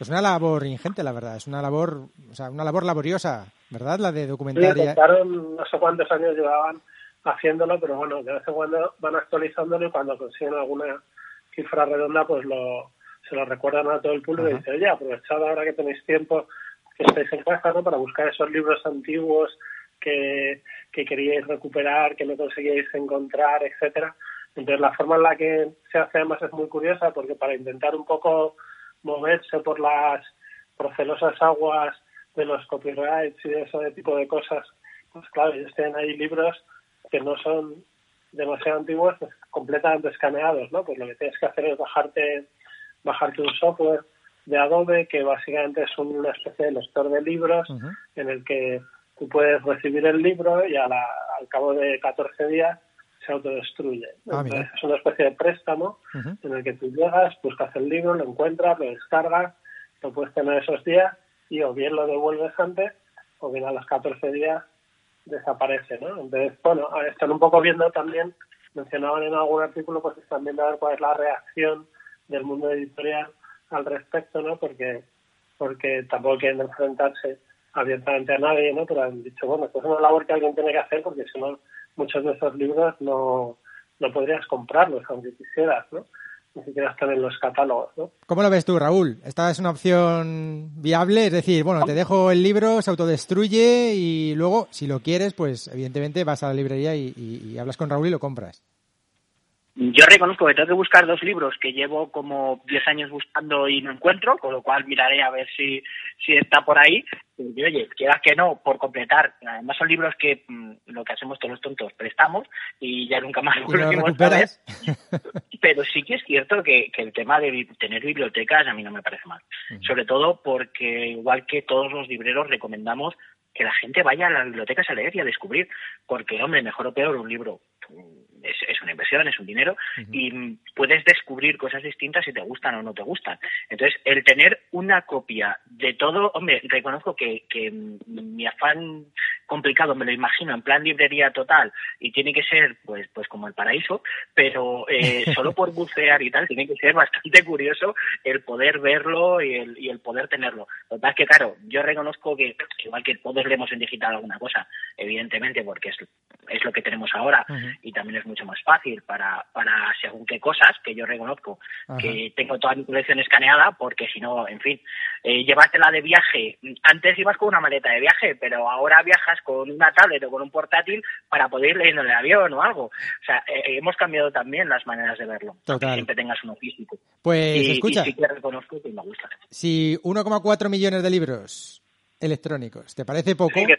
Es una labor ingente, la verdad. Es una labor, o sea, una labor laboriosa. ¿verdad? La de Sí, documentaria. contaron no sé cuántos años llevaban haciéndolo, pero bueno, de vez en cuando van actualizándolo y cuando consiguen alguna cifra redonda, pues lo, se lo recuerdan a todo el público y dicen, oye, aprovechad ahora que tenéis tiempo, que estáis en casa, ¿no? Para buscar esos libros antiguos que, que queríais recuperar, que no conseguíais encontrar, etcétera. Entonces la forma en la que se hace además es muy curiosa porque para intentar un poco moverse por las procelosas aguas de los copyrights y de ese tipo de cosas, pues claro, ellos tienen ahí libros que no son demasiado antiguos, pues, completamente escaneados, ¿no? Pues lo que tienes que hacer es bajarte, bajarte un software de Adobe que básicamente es una especie de lector de libros en el que tú puedes recibir el libro y a la- al cabo de 14 días se autodestruye. Ah. Entonces, es una especie de préstamo en el que tú llegas, buscas el libro, lo encuentras, lo descargas, lo puedes tener esos días y o bien lo devuelves antes o bien a los 14 días desaparece, ¿no? Entonces, bueno, están un poco viendo también, mencionaban en algún artículo, pues están viendo a ver cuál es la reacción del mundo editorial al respecto, ¿no? Porque porque tampoco quieren enfrentarse abiertamente a nadie, ¿no? Pero han dicho, bueno, esto es una labor que alguien tiene que hacer porque si no, muchos de esos libros no, no podrías comprarlos, aunque quisieras, ¿no? Ni siquiera están en los catálogos, ¿no? ¿Cómo lo ves tú, Raúl? ¿Esta es una opción viable? Es decir, bueno, te dejo el libro, se autodestruye y luego, si lo quieres, pues evidentemente vas a la librería y, y- y hablas con Raúl y lo compras. Yo reconozco que tengo que buscar dos libros que llevo como 10 años buscando y no encuentro, con lo cual miraré a ver si, si está por ahí. Y oye, quieras que no, por completar. Además son libros que mm, lo que hacemos todos los tontos, prestamos y ya nunca más lo recuperas. Pero sí que es cierto que, que el tema de tener bibliotecas a mí no me parece mal. Sobre todo porque, igual que todos los libreros, recomendamos que la gente vaya a las bibliotecas a leer y a descubrir. Porque, hombre, mejor o peor, un libro es, es una inversión, es un dinero y puedes descubrir cosas distintas si te gustan o no te gustan. Entonces, el tener una copia de todo, hombre, reconozco que, que mi afán complicado me lo imagino en plan librería total y tiene que ser pues pues como el paraíso pero eh, solo por bucear y tal tiene que ser bastante curioso el poder verlo y el, y el poder tenerlo lo que pasa es que claro yo reconozco que igual que todos leemos en digital alguna cosa evidentemente porque es, es lo que tenemos ahora. Y también es mucho más fácil para para según qué cosas que yo reconozco Ajá. que tengo toda mi colección escaneada porque si no en fin eh, llevártela de viaje antes ibas con una maleta de viaje pero ahora viajas con una tablet o con un portátil para poder ir leyendo en el avión o algo o sea eh, hemos cambiado también las maneras de verlo Total. siempre tengas uno físico Pues y, escucha, y sí que reconozco que me gusta si 1,4 millones de libros electrónicos, ¿te parece poco? Sí, que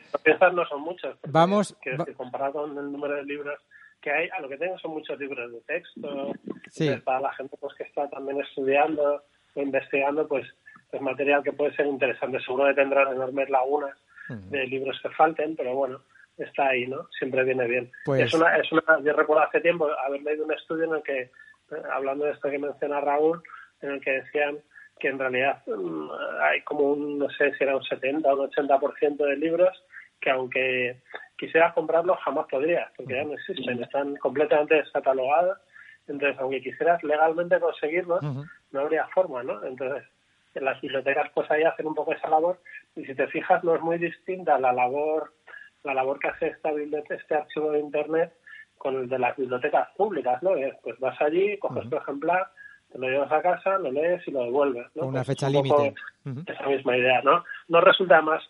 no son muchos. porque, Vamos, va- decir, comparado con el número de libros que hay, a lo que tengo son muchos libros de texto. Sí. Para la gente pues que está también estudiando o investigando, pues es material que puede ser interesante. Seguro que tendrán enormes lagunas de libros que falten, pero bueno, está ahí, ¿no? Siempre viene bien. Pues- Es una, es una, yo recuerdo hace tiempo haber leído un estudio en el que, hablando de esto que menciona Raúl, en el que decían que en realidad mm, hay como un, no sé si era un 70 o un 80% de libros que aunque quisieras comprarlos jamás podrías, porque ya no existen, están completamente descatalogados. Entonces, aunque quisieras legalmente conseguirlos, no habría forma, ¿no? Entonces, en las bibliotecas pues ahí hacen un poco esa labor y si te fijas no es muy distinta la labor la labor que hace esta biblioteca, este archivo de internet con el de las bibliotecas públicas, ¿no? Es, pues vas allí, coges tu ejemplar, te lo llevas a casa, lo lees y lo devuelves, ¿no? Con una Pues fecha un límite. Esa misma idea, ¿no? No resulta más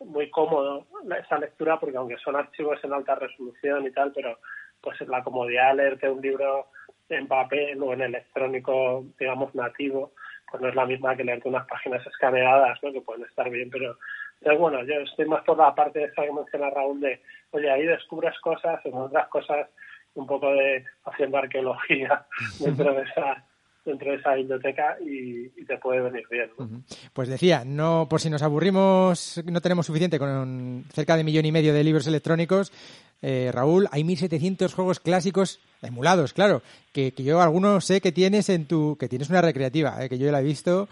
muy cómodo esa lectura porque aunque son archivos en alta resolución y tal, pero pues la comodidad de leerte un libro en papel o en electrónico, digamos, nativo, pues no es la misma que leerte unas páginas escaneadas, ¿no? Que pueden estar bien, pero entonces, bueno, yo estoy más por la parte esa que menciona Raúl de, oye, ahí descubres cosas, encuentras cosas, un poco de haciendo arqueología dentro de esa dentro de esa biblioteca y, te puede venir bien. Pues decía, no por si nos aburrimos, no tenemos suficiente con cerca de millón y medio de libros electrónicos. eh, Raúl, hay 1.700 juegos clásicos emulados, claro, que, yo algunos sé que tienes en tu, que tienes una recreativa, eh, que yo la he visto.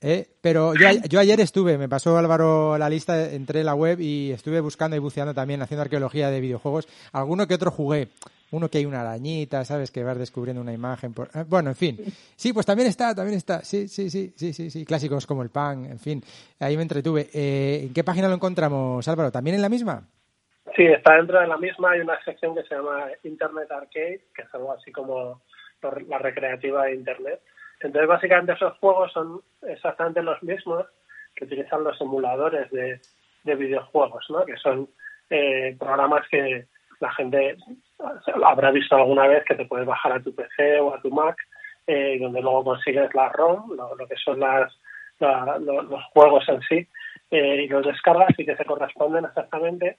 eh, pero yo ayer estuve, me pasó Álvaro la lista, entré en la web y estuve buscando y buceando también, haciendo arqueología de videojuegos. Alguno que otro jugué. Uno que hay una arañita, ¿sabes? Que vas descubriendo una imagen. Eh, Bueno, en fin. Sí, pues también está, también está. Sí, sí, sí, sí, sí, sí. Clásicos como el pan, en fin. Ahí me entretuve. Eh, ¿En qué página lo encontramos, Álvaro? ¿También en la misma? Sí, está dentro de la misma. Hay una sección que se llama Internet Arcade, que es algo así como la recreativa de Internet. Entonces, básicamente esos juegos son exactamente los mismos que utilizan los emuladores de, de videojuegos, ¿no? Que son eh, programas que la gente habrá visto alguna vez que te puedes bajar a tu PC o a tu Mac, eh, donde luego consigues la ROM, lo, lo que son las, la- lo- los juegos en sí, eh, y los descargas y que se corresponden exactamente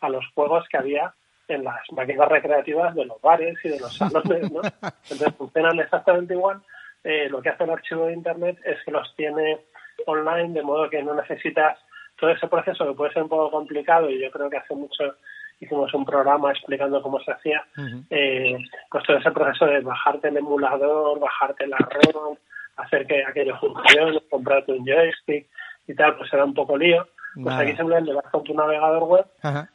a los juegos que había en las máquinas recreativas de los bares y de los salones, ¿no? Entonces funcionan exactamente igual. Eh, lo que hace el archivo de Internet es que los tiene online, de modo que no necesitas todo ese proceso que puede ser un poco complicado y yo creo que hace mucho hicimos un programa explicando cómo se hacía, eh, pues todo ese proceso de bajarte el emulador, bajarte la ROM, hacer que aquello funcione, comprarte un joystick y tal, pues era un poco lío. Pues Nada. aquí simplemente vas con tu navegador web,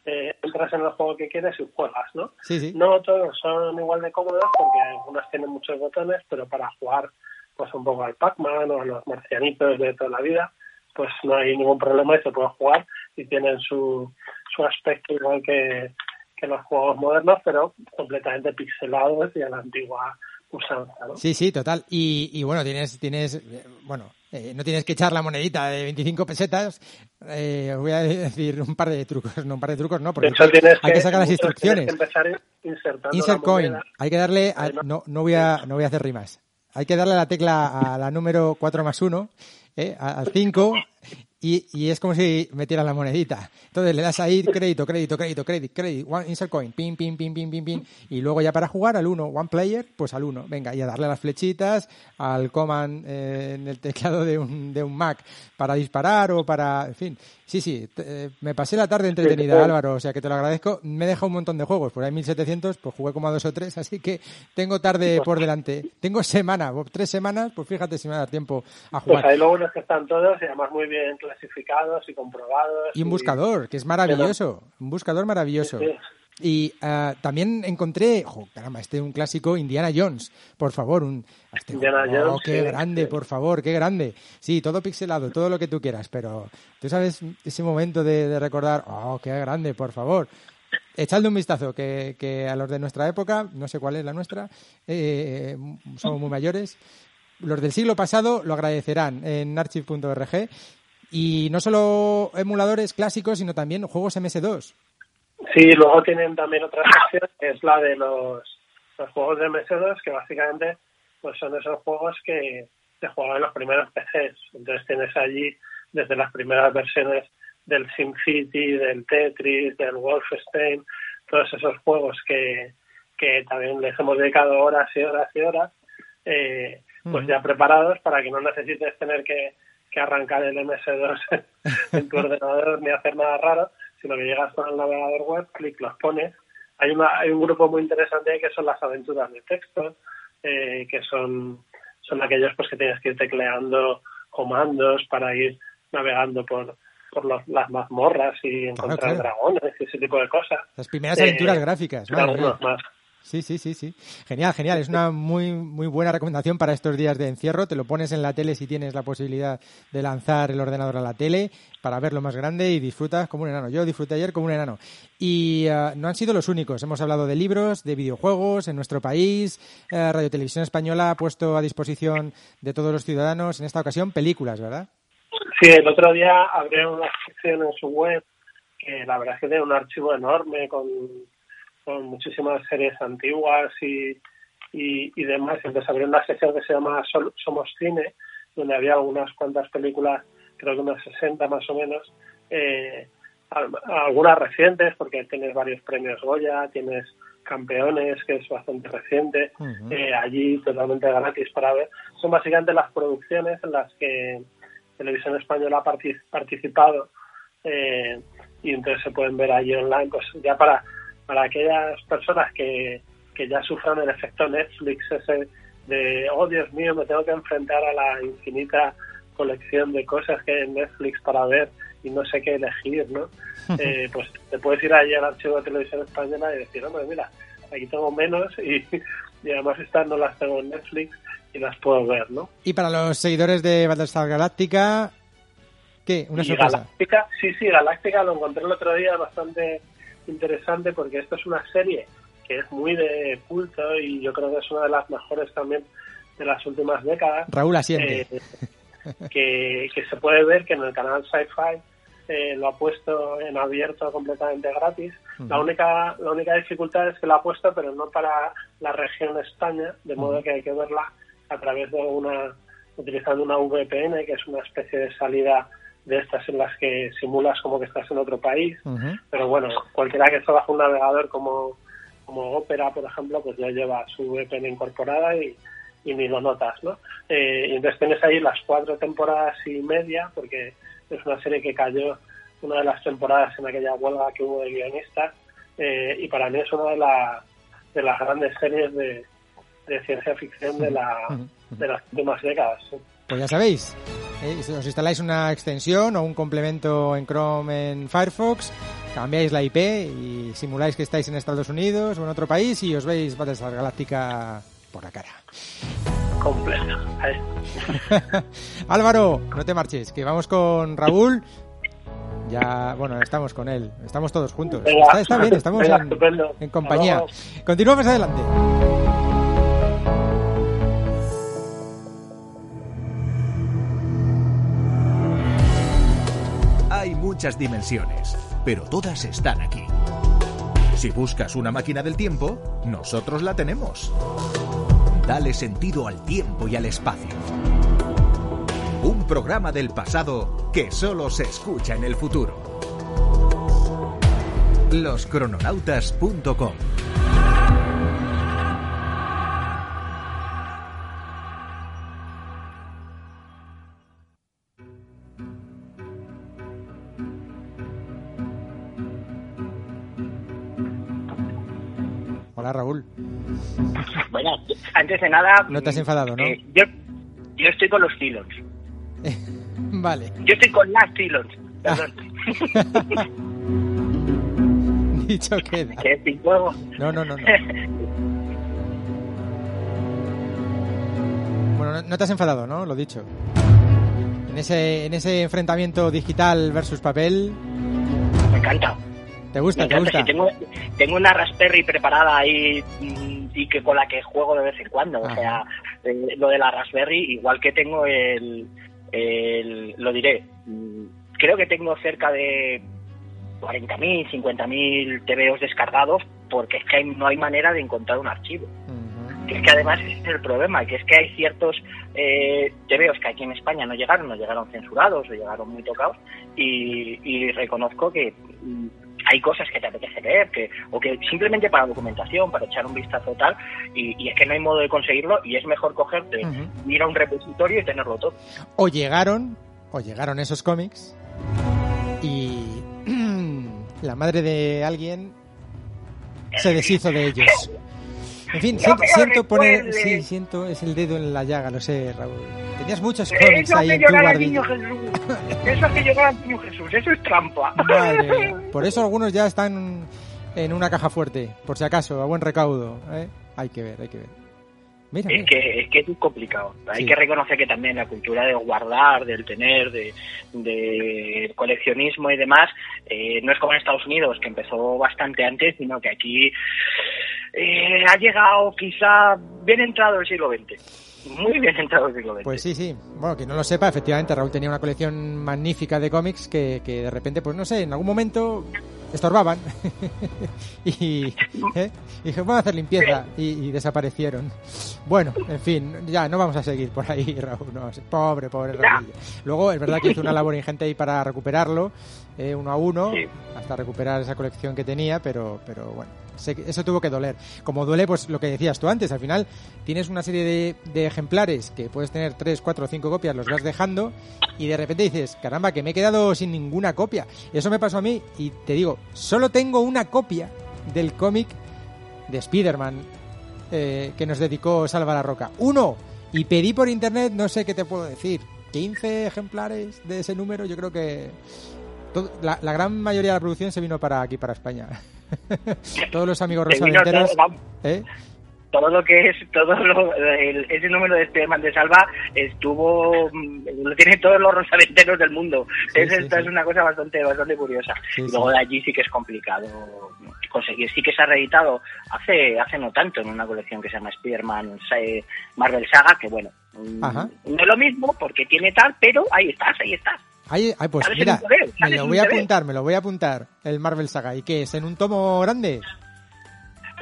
eh, entras en el juego que quieres y juegas, ¿no? Sí, sí. No todos son igual de cómodos porque algunos tienen muchos botones, pero para jugar pues un poco al Pac-Man o a los marcianitos de toda la vida, pues no hay ningún problema y se puede jugar y tienen su, su aspecto igual que, que los juegos modernos, pero completamente pixelados y a la antigua usanza, ¿no? Sí, sí, total. Y, y bueno, tienes, tienes, bueno, eh, no tienes que echar la monedita de 25 pesetas. Eh, os voy a decir un par de trucos, no un par de trucos, no, porque De hecho, tienes hay que sacar las instrucciones. que empezar insertando Insert coin. Hay que darle, a- no, no voy a, no voy a hacer rimas. Hay que darle la tecla a la número 4 más 1, eh, al 5, y, y es como si metieras la monedita. Entonces le das ahí crédito, crédito, crédito, crédito, crédito, one insert coin, pin, pin, pin, pin, pin, pin, y luego ya para jugar al 1, one player, pues al 1. Venga, y a darle a las flechitas, al command eh, en el teclado de un, de un Mac para disparar o para, en fin. Sí, sí, eh, me pasé la tarde entretenida, Álvaro, o sea que te lo agradezco. Me he dejado un montón de juegos, por ahí 1700, pues jugué como a dos o tres, así que tengo tarde por delante. Tengo semana, tres semanas, pues fíjate si me da tiempo a Pues jugar. hay luego unos que están todos y además muy bien clasificados y comprobados. Y un buscador, que es maravilloso, un buscador maravilloso. Sí, sí. Y ah, también encontré, jo, caramba, este es un clásico, Indiana Jones, por favor, un... Este, Indiana oh, Jones, qué sí, grande, sí. por favor, qué grande. Sí, todo pixelado, todo lo que tú quieras, pero tú sabes ese momento de, de recordar, oh, qué grande, por favor. Echadle un vistazo, que, que a los de nuestra época, no sé cuál es la nuestra, eh, somos muy mayores, los del siglo pasado lo agradecerán en archive.org y no solo emuladores clásicos, sino también juegos MS2. Sí, luego tienen también otra sección que es la de los, los juegos de MS2, que básicamente pues son esos juegos que se jugaban en los primeros PCs. Entonces tienes allí desde las primeras versiones del SimCity, del Tetris, del Wolfenstein, todos esos juegos que, que también les hemos dedicado horas y horas y horas, eh, pues ya preparados para que no necesites tener que, que arrancar el MS2 en tu ordenador ni hacer nada raro, sino que llegas con el navegador web, clic, los pones. Hay, una, hay un grupo muy interesante ahí que son las aventuras de texto, eh, que son, son aquellos pues que tienes que ir tecleando comandos para ir navegando por, por los- las mazmorras y encontrar claro. dragones y ese tipo de cosas. Las primeras Eh, aventuras gráficas. madre más. Sí, sí, sí, sí. Genial, genial. Es una muy, muy buena recomendación para estos días de encierro. Te lo pones en la tele si tienes la posibilidad de lanzar el ordenador a la tele para verlo más grande y disfrutas como un enano. Yo disfruté ayer como un enano. Y ah, no han sido los únicos. Hemos hablado de libros, de videojuegos en nuestro país. Eh, Radio Televisión Española ha puesto a disposición de todos los ciudadanos en esta ocasión películas, ¿verdad? Sí, el otro día abrió una sección en su web que la verdad es que tiene un archivo enorme con, con muchísimas series antiguas y, y, y demás. Entonces abrió una sección que se llama Sol- Somos Cine, donde había unas cuantas películas, creo que unas 60 más o menos, eh, al- algunas recientes, porque tienes varios premios Goya, tienes Campeones, que es bastante reciente, eh, allí totalmente gratis para ver. Son básicamente las producciones en las que Televisión Española ha partic- participado eh, y entonces se pueden ver allí online, pues ya para, para aquellas personas que, que ya sufran el efecto Netflix ese de, oh Dios mío, me tengo que enfrentar a la infinita colección de cosas que hay en Netflix para ver y no sé qué elegir, ¿no? Eh, pues te puedes ir allí al archivo de Televisión Española y decir, hombre, mira, aquí tengo menos y, y además estas no las tengo en Netflix y las puedo ver, ¿no? Y para los seguidores de Battlestar Galactica, ¿qué? Una sorpresa. Galáctica, sí, sí, Galáctica lo encontré el otro día bastante interesante porque esto es una serie que es muy de culto y yo creo que es una de las mejores también de las últimas décadas. Raúl asiente. Eh, que, que se puede ver que en el canal Sci-Fi eh, lo ha puesto en abierto completamente gratis. La única la única dificultad es que lo ha puesto, pero no para la región España, de modo que hay que verla a través de una utilizando una VPN, que es una especie de salida de estas en las que simulas como que estás en otro país. Pero bueno, cualquiera que trabaje un navegador como, como Opera, por ejemplo, pues ya lleva su VPN incorporada y, y ni lo notas, ¿no? Eh, y entonces tienes ahí las cuatro temporadas y media, porque es una serie que cayó una de las temporadas en aquella huelga que hubo de guionistas, eh, y para mí es una de, la- de las grandes series de, de ciencia ficción de, la, de las últimas décadas. ¿sí? Pues ya sabéis, eh, os instaláis una extensión o un complemento en Chrome en Firefox, cambiáis la IP y simuláis que estáis en Estados Unidos o en otro país y os veis Battlestar Galactica por la cara. Compleja. ¿eh? Álvaro, no te marches, que vamos con Raúl. Ya, bueno, estamos con él, estamos todos juntos. Venga. Está, está bien, estamos Venga, en, en compañía. Continuamos adelante. Muchas dimensiones, pero todas están aquí. Si buscas una máquina del tiempo, nosotros la tenemos. Dale sentido al tiempo y al espacio. Un programa del pasado que solo se escucha en el futuro. Loscrononautas.com Bueno, antes de nada... no te has enfadado, ¿no? eh, yo, yo estoy con los Cylons. Vale, Yo estoy con las Cylons. Perdón. dicho queda. que sin juego. No, no, no, no. Bueno, no, te has enfadado, ¿no? Lo dicho. En ese, en ese enfrentamiento digital versus papel, Me encanta. ¿te gusta? Me ¿Te encanta. gusta? Si tengo, tengo una Raspberry preparada ahí mm, y que con la que juego de vez en cuando. Ajá. O sea, eh, lo de la Raspberry, igual que tengo el, el lo diré, mm, creo que tengo cerca de 40.000, 50.000 TVOs descargados porque es que no hay manera de encontrar un archivo. Que es que además ese es el problema, que es que hay ciertos eh, TVOs que aquí en España no llegaron, no llegaron censurados o llegaron muy tocados y, y reconozco que mm, hay cosas que te apetece leer, que, o que simplemente para documentación, para echar un vistazo tal, y, y es que no hay modo de conseguirlo y es mejor cogerte, Ujú. ir a un repositorio y tenerlo todo. O llegaron, o llegaron esos cómics y la madre de alguien se deshizo de ellos. En fin, siento, poner, sí, siento, es el dedo en la llaga, lo sé, Raúl. Tenías muchos cómics ahí en tu guardilla. Eso hace llorar al niño Jesús, eso es trampa. Madre. Por eso algunos ya están en una caja fuerte, por si acaso, a buen recaudo. ¿eh? Hay que ver, hay que ver. Mira, Es mira. que, es que es complicado. Hay Sí. que reconocer que también la cultura de guardar, del tener, de, de coleccionismo y demás, eh, no es como en Estados Unidos, que empezó bastante antes, sino que aquí eh, ha llegado quizá bien entrado el siglo XX. Muy bien entrado el siglo XX. Pues sí, sí. Bueno, que no lo sepa, efectivamente, Raúl tenía una colección magnífica de cómics que, que de repente, pues no sé, en algún momento estorbaban. y, ¿eh? y dije, vamos a hacer limpieza. Y, y desaparecieron. Bueno, en fin, ya no vamos a seguir por ahí, Raúl. No, pobre, pobre Raúl. Luego, es verdad que hizo una labor ingente ahí para recuperarlo, eh, uno a uno, Sí. hasta recuperar esa colección que tenía, pero, pero bueno, eso tuvo que doler. Como duele, pues lo que decías tú antes, al final tienes una serie de, ejemplares que puedes tener 3, 4 o 5 copias, los vas dejando y de repente dices, caramba, que me he quedado sin ninguna copia. Eso me pasó a mí y te digo, solo tengo una copia del cómic de Spider-Man eh, que nos dedicó Salva la Roca. Uno. Y pedí por internet, no sé qué te puedo decir, 15 ejemplares de ese número, yo creo que la, la gran mayoría de la producción se vino para aquí, para España. Todos los amigos rosaventeros. ¿eh? todo lo que es todo lo, el- ese número de Spiderman de Salva estuvo mm, lo tienen todos los rosaventeros del mundo Sí, es, sí, es una cosa bastante bastante curiosa y luego de allí sí que es complicado conseguir sí que se ha reeditado hace hace no tanto en una colección que se llama Spiderman eh, Marvel Saga que bueno mm, Ajá. no es lo mismo porque tiene tal pero ahí estás ahí estás Ahí, ay, pues mira, me lo voy a apuntar, me lo voy a apuntar, el Marvel Saga. ¿Y qué es? ¿En un tomo grande?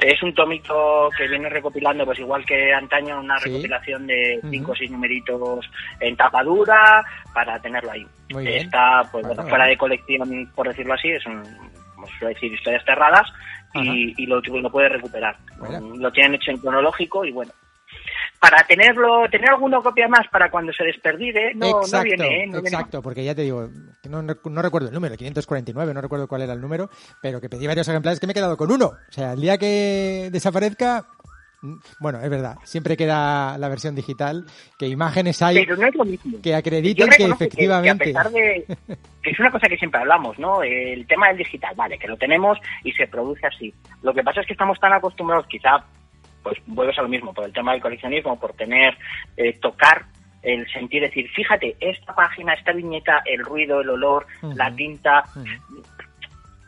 Es un tómico que viene recopilando, pues igual que antaño, una Sí. recopilación de cinco o seis numeritos en tapadura para tenerlo ahí. Muy bien. Está, pues Bueno, bueno, fuera de colección, por decirlo así, es un, vamos a decir, historias cerradas y, y lo, lo puedes recuperar. Bueno. Lo tienen hecho en cronológico y bueno. Para tenerlo, tener alguna copia más para cuando se desperdigue, no, no viene, ¿eh? No viene exacto, porque ya te digo, no, no recuerdo el número, 549, no recuerdo cuál era el número, pero que pedí varios ejemplares que me he quedado con uno. O sea, el día que desaparezca, mm, bueno, es verdad, siempre queda la versión digital, que imágenes hay Pero no es lo mismo. que acrediten que efectivamente... Que, a pesar de que es una cosa que siempre hablamos, ¿no? El tema del digital, vale, que lo tenemos y se produce así. Lo que pasa es que estamos tan acostumbrados, quizá, pues vuelves a lo mismo, por el tema del coleccionismo, por tener, eh, tocar el sentir, decir, fíjate, esta página, esta viñeta, el ruido, el olor, la tinta,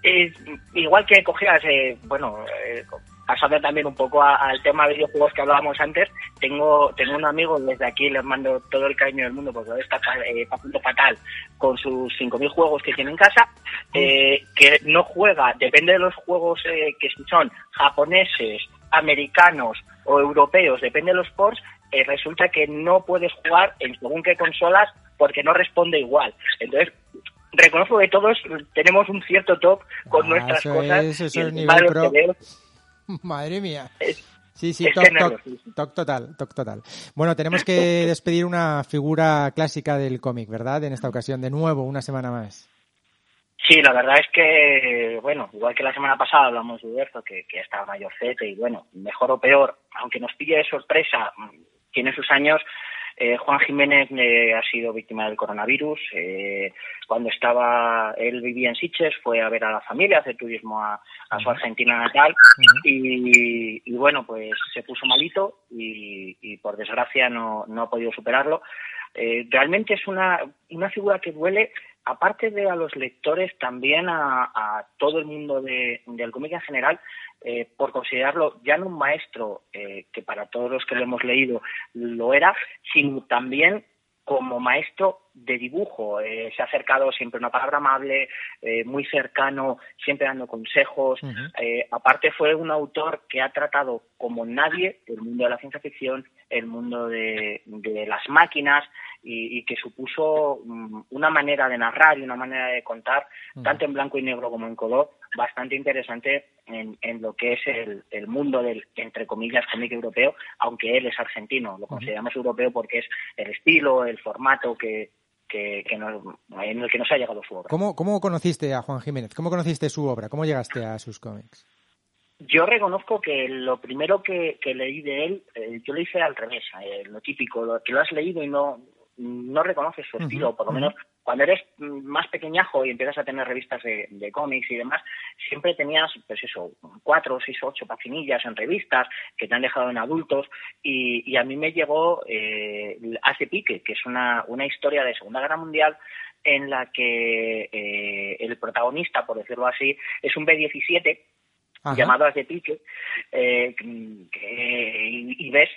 es igual que cogías, eh, bueno, eh, pasando también un poco al tema de videojuegos que hablábamos antes, tengo tengo un amigo, desde aquí les mando todo el cariño del mundo porque está eh, pasando fatal con sus 5.000 juegos que tiene en casa, eh, que no juega, depende de los juegos eh, que son japoneses, americanos o europeos, depende de los ports, eh, resulta que no puedes jugar en según qué consolas porque no responde igual. Entonces, reconozco que todos tenemos un cierto top con Ah, nuestras eso cosas. es- eso y es nivel pro. Madre mía. es- Sí, sí, toc, toc, toc total, toc total. Bueno, tenemos que despedir una figura clásica del cómic, ¿verdad? En esta ocasión, de nuevo, una semana más. Sí, la verdad es que, bueno, igual que la semana pasada hablamos de Huberto, que, que está mayorcete y bueno, mejor o peor, aunque nos pille de sorpresa, tiene sus años. eh, Juan Jiménez eh, ha sido víctima del coronavirus. eh, cuando estaba, él vivía en Sitges, fue a ver a la familia, a hacer turismo a, a su Argentina natal y, y bueno, pues se puso malito y, y por desgracia no, no ha podido superarlo. Eh, realmente es una, una figura que duele, aparte de a los lectores, también a, a todo el mundo de- del cómic en general, eh, por considerarlo ya no un maestro, eh, que para todos los que lo hemos leído lo era, sino también como maestro de dibujo. Eh, se ha acercado siempre una palabra amable, eh, muy cercano, siempre dando consejos. Eh, aparte fue un autor que ha tratado como nadie el mundo de la ciencia ficción, el mundo de, de las máquinas y, y que supuso mm, una manera de narrar y una manera de contar, tanto en blanco y negro como en color, bastante interesante en, en lo que es el, el mundo del, entre comillas, cómic europeo, aunque él es argentino. Lo consideramos europeo porque es el estilo, el formato que, que, que en el que nos ha llegado su obra. ¿Cómo, ¿Cómo conociste a Juan Jiménez? ¿Cómo conociste su obra? ¿Cómo llegaste a sus cómics? Yo reconozco que lo primero que, que leí de él, eh, yo lo hice al revés, eh, lo típico, lo que lo has leído y no, no reconoces su estilo, por lo menos cuando eres más pequeñajo y empiezas a tener revistas de, de cómics y demás, siempre tenías, pues eso, cuatro, seis, ocho paginillas en revistas que te han dejado en adultos y, y a mí me llegó eh, Hace Pique, que es una, una historia de Segunda Guerra Mundial en la que eh, el protagonista, por decirlo así, es un B-17 Ajá. llamado de Pique, eh, que- y, y ves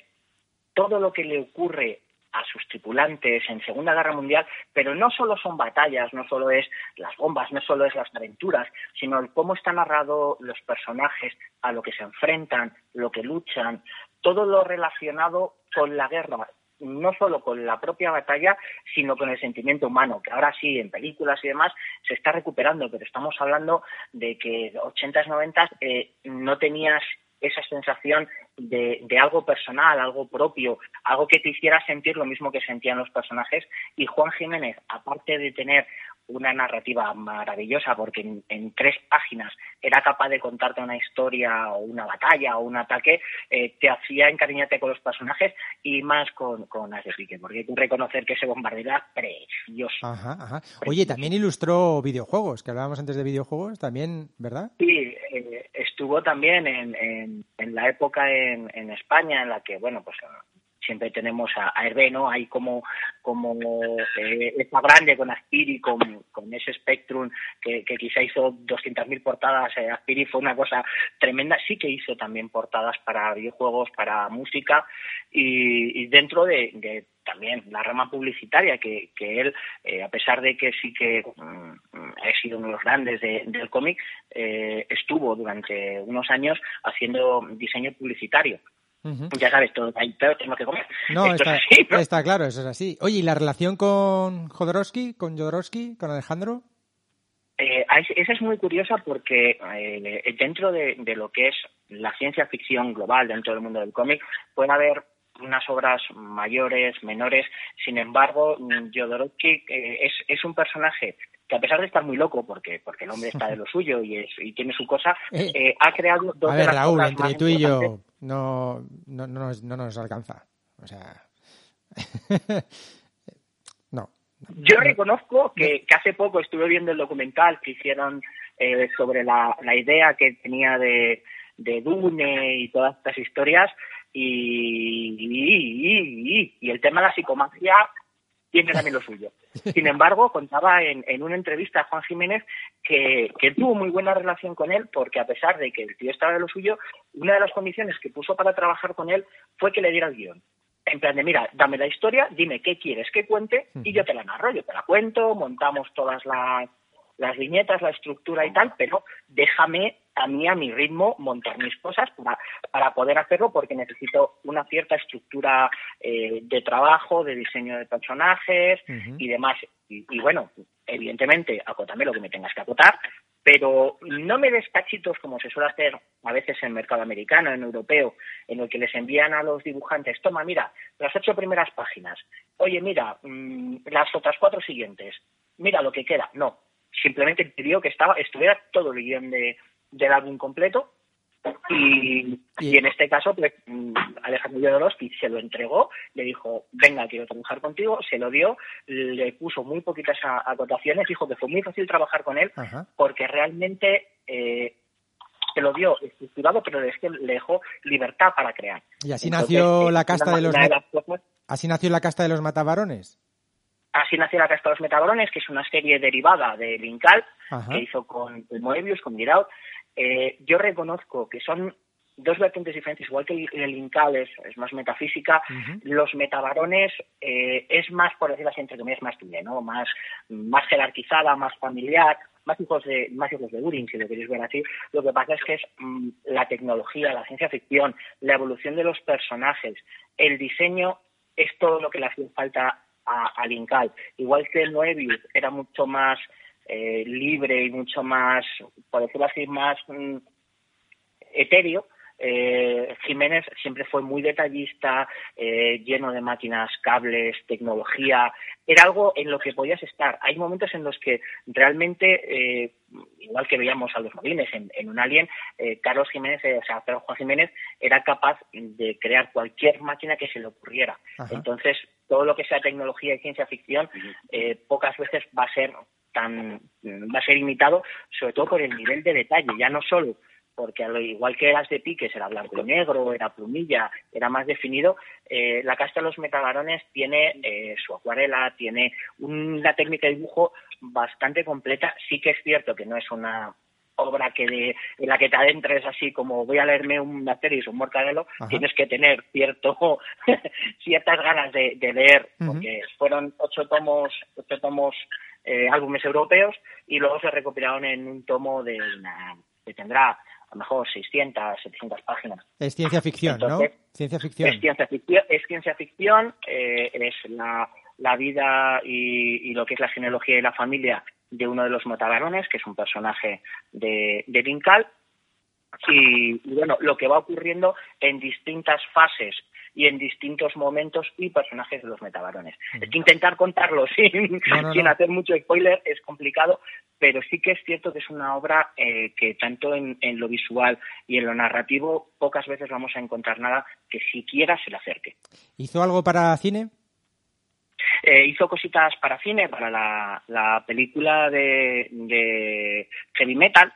todo lo que le ocurre a sus tripulantes en Segunda Guerra Mundial, pero no solo son batallas, no solo es las bombas, no solo es las aventuras, sino cómo está narrado los personajes, a lo que se enfrentan, lo que luchan, todo lo relacionado con la guerra, no solo con la propia batalla, sino con el sentimiento humano, que ahora sí, en películas y demás, se está recuperando, pero estamos hablando de que 80s, 90s eh, no tenías esa sensación de, de algo personal, algo propio, algo que te hiciera sentir lo mismo que sentían los personajes. Y Juan Jiménez, aparte de tener una narrativa maravillosa porque en, en tres páginas era capaz de contarte una historia o una batalla o un ataque, eh, te hacía encariñarte con los personajes y más con, con As de Pique, porque hay que reconocer que ese bombardero era precioso. Ajá, ajá. Oye, también ilustró videojuegos, que hablábamos antes de videojuegos, también, ¿verdad? Sí, eh, estuvo también en, en, en la época en, en España en la que, bueno, pues siempre tenemos a, a Hervé, ¿no? Hay como, como eh, esta grande con Aspiri, con, con ese Spectrum que, que quizá hizo 200.000 portadas. Eh, Aspiri fue una cosa tremenda. Sí que hizo también portadas para videojuegos, para música y, y dentro de, de también la rama publicitaria que, que él, eh, a pesar de que sí que mm, ha sido uno de los grandes de, del cómic, eh, estuvo durante unos años haciendo diseño publicitario. Ya sabes, todo hay pero tenemos que comer. No, Esto está, es así, ¿no? está claro, eso es así. Oye, ¿y la relación con Jodorowsky, con Jodorowsky, con Alejandro? Eh, es- esa es muy curiosa porque eh, dentro de, de lo que es la ciencia ficción global dentro del mundo del cómic puede haber unas obras mayores, menores. Sin embargo, Jodorowsky eh, es, es un personaje que a pesar de estar muy loco, porque porque el hombre está de lo suyo y, es, y tiene su cosa, Eh, eh, ha creado dos A de ver, las Raúl, entre tú y yo no, no, no, nos, no nos alcanza. O sea... no. Yo reconozco que, que hace poco estuve viendo el documental que hicieron eh, sobre la, la idea que tenía de, de Dune y todas estas historias y, y, y- y- el tema de la psicomagia tiene también lo suyo. Sin embargo, contaba en, en una entrevista a Juan Jiménez que, que tuvo muy buena relación con él porque a pesar de que el tío estaba de lo suyo, una de las condiciones que puso para trabajar con él fue que le diera el guion. En plan de, mira, dame la historia, dime qué quieres que cuente y yo te la narro, yo te la cuento, montamos todas las, las viñetas, la estructura y tal, pero déjame a mí, a mi ritmo, montar mis cosas para, para poder hacerlo porque necesito una cierta estructura eh, de trabajo, de diseño de personajes y demás. Y, y bueno, evidentemente, acótame lo que me tengas que acotar, pero no me des cachitos como se suele hacer a veces en el mercado americano, en europeo, en el que les envían a los dibujantes, toma, mira, las ocho primeras páginas, oye, mira, mm, las otras cuatro siguientes, mira lo que queda. No, simplemente pidió que estaba, estuviera todo el guion de, del álbum completo y, y en este caso, pues mm, Alejandro Jodorowsky se lo entregó, le dijo, venga, quiero trabajar contigo, se lo dio, le puso muy poquitas acotaciones, dijo que fue muy fácil trabajar con él Ajá. porque realmente eh, se lo dio estructurado, pero es que le dejó libertad para crear. Y así Entonces, nació la casta de los así nació la casta de los matabarones. Así nació la Casta de los Metabarones, que es una serie derivada de Linkal, que hizo con Moebius, con Out. Eh, yo reconozco que son dos vertientes diferentes, igual que el, el es, es más metafísica, los metabarones eh, es más, por decirlo así, entre comillas, más tuya, ¿no? Más, más jerarquizada, más familiar, más hijos de, más hijos de Durin, si lo queréis ver así. Lo que pasa es que es mm, la tecnología, la ciencia ficción, la evolución de los personajes, el diseño es todo lo que le hacía falta a, a Linkal. Igual que Moebius era mucho más eh, libre y mucho más, por decirlo así, más mm, etéreo, eh, Jiménez siempre fue muy detallista, eh, lleno de máquinas, cables, tecnología. Era algo en lo que podías estar. Hay momentos en los que realmente, eh, igual que veíamos a los marines en, en un Alien, eh, Carlos Jiménez, o sea, perdón, Juan Jiménez, era capaz de crear cualquier máquina que se le ocurriera. Ajá. Entonces, todo lo que sea tecnología y ciencia ficción, eh, pocas veces va a ser tan va a ser imitado, sobre todo por el nivel de detalle, ya no solo porque a lo igual que eras de piques era blanco y negro, era plumilla, era más definido, eh, la casta de los metabarones tiene eh, su acuarela, tiene una técnica de dibujo bastante completa. Sí que es cierto que no es una obra que de, en la que te adentres así como voy a leerme un Asterix o un Mortadelo, Ajá. tienes que tener cierto ciertas ganas de, de leer, porque fueron ocho tomos, ocho tomos eh, álbumes europeos y luego se recopilaron en un tomo de una, que tendrá a lo mejor 600, 700 páginas. Es ciencia ficción, Entonces, ¿no? Ciencia ficción. Es ciencia ficción, es, ciencia ficción, eh, es la, la vida y, y lo que es la genealogía y la familia de uno de los motavarones, que es un personaje de, de Linkal. y, y, bueno, lo que va ocurriendo en distintas fases y en distintos momentos y personajes de los metabarones. Es que intentar contarlo sin, No, no, sin no. hacer mucho spoiler es complicado, pero sí que es cierto que es una obra eh, que tanto en, en lo visual y en lo narrativo pocas veces vamos a encontrar nada que siquiera se le acerque. ¿Hizo algo para cine? Eh, hizo cositas para cine, para la, la película de, de Heavy Metal,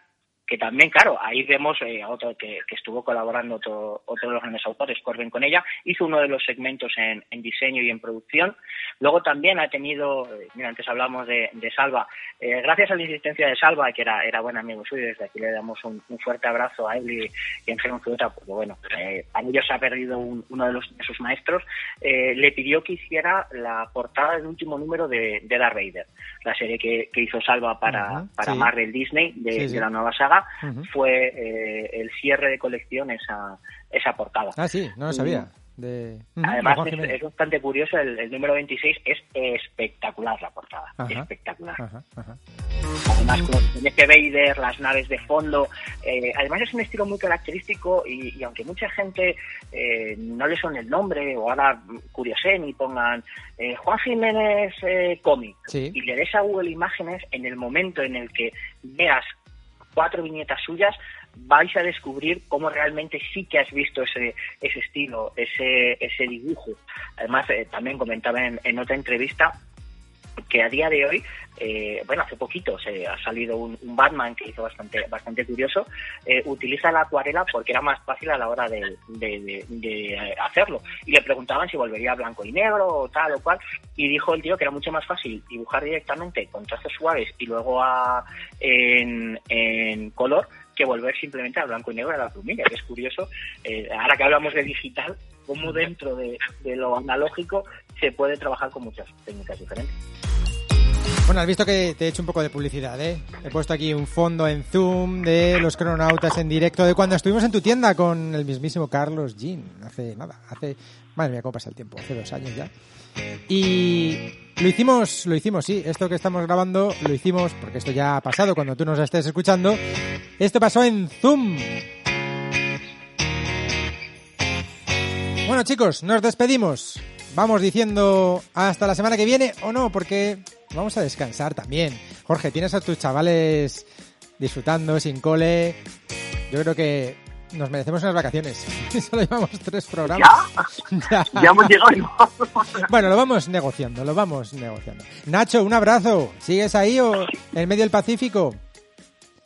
que también, claro, ahí vemos eh, a otro que, que estuvo colaborando otro, otro de los grandes autores, Corbin con ella, hizo uno de los segmentos en, en diseño y en producción. Luego también ha tenido, eh, mira, antes hablamos de, de Salva, eh, gracias a la insistencia de Salva, que era, era buen amigo suyo, desde aquí le damos un, un fuerte abrazo a él y, y Enfermo Fruta, porque bueno, eh, a ellos se ha perdido un- uno de, los, de sus maestros, le pidió que hiciera la portada del último número de, de Darth Vader, la serie que, que hizo Salva para, para sí. Marvel Disney de, Sí, sí. de la nueva saga, Fue eh, el cierre de colección esa, esa portada. Ah, sí, no lo sabía. De... De Además, es, bastante curioso, el, el número 26 es espectacular la portada, Ajá. espectacular. Ajá, ajá. Además, con el F. Vader, las naves de fondo. eh, además, es un estilo muy característico y, y aunque mucha gente eh, no le son el nombre o ahora mm, curiosen y pongan eh, Juan Jiménez cómic Sí. y le des a Google Imágenes, en el momento en el que veas cuatro viñetas suyas, vais a descubrir cómo realmente sí que has visto ese, ese estilo, ese, ese dibujo. Además, eh, también comentaba en, en otra entrevista que a día de hoy, eh, bueno, hace poquito se ha salido un, Batman que hizo bastante bastante curioso, eh, utiliza la acuarela porque era más fácil a la hora de- de, eh, hacerlo. Y le preguntaban si volvería a blanco y negro o tal o cual, y dijo el tío que era mucho más fácil dibujar directamente con trazos suaves y luego a, en, en color que volver simplemente a blanco y negro a la plumilla, que es curioso, eh, ahora que hablamos de digital, cómo dentro de, de lo analógico se puede trabajar con muchas técnicas diferentes. Bueno, has visto que te he hecho un poco de publicidad, ¿eh? He puesto aquí un fondo en Zoom de los cronautas en directo de cuando estuvimos en tu tienda con el mismísimo Carlos Jean. Hace nada, hace... Madre mía, cómo pasa el tiempo, hace dos años ya. Y lo hicimos, lo hicimos, sí. Esto que estamos grabando lo hicimos, porque esto ya ha pasado cuando tú nos estés escuchando. Esto pasó en Zoom. Bueno chicos, nos despedimos. Vamos diciendo hasta la semana que viene o no, porque vamos a descansar también. Jorge, tienes a tus chavales disfrutando sin cole. Yo creo que nos merecemos unas vacaciones. Solo llevamos tres programas. ¿Ya? Ya hemos llegado no. Bueno, lo vamos negociando, lo vamos negociando. Nacho, un abrazo. ¿Sigues ahí o en medio del Pacífico?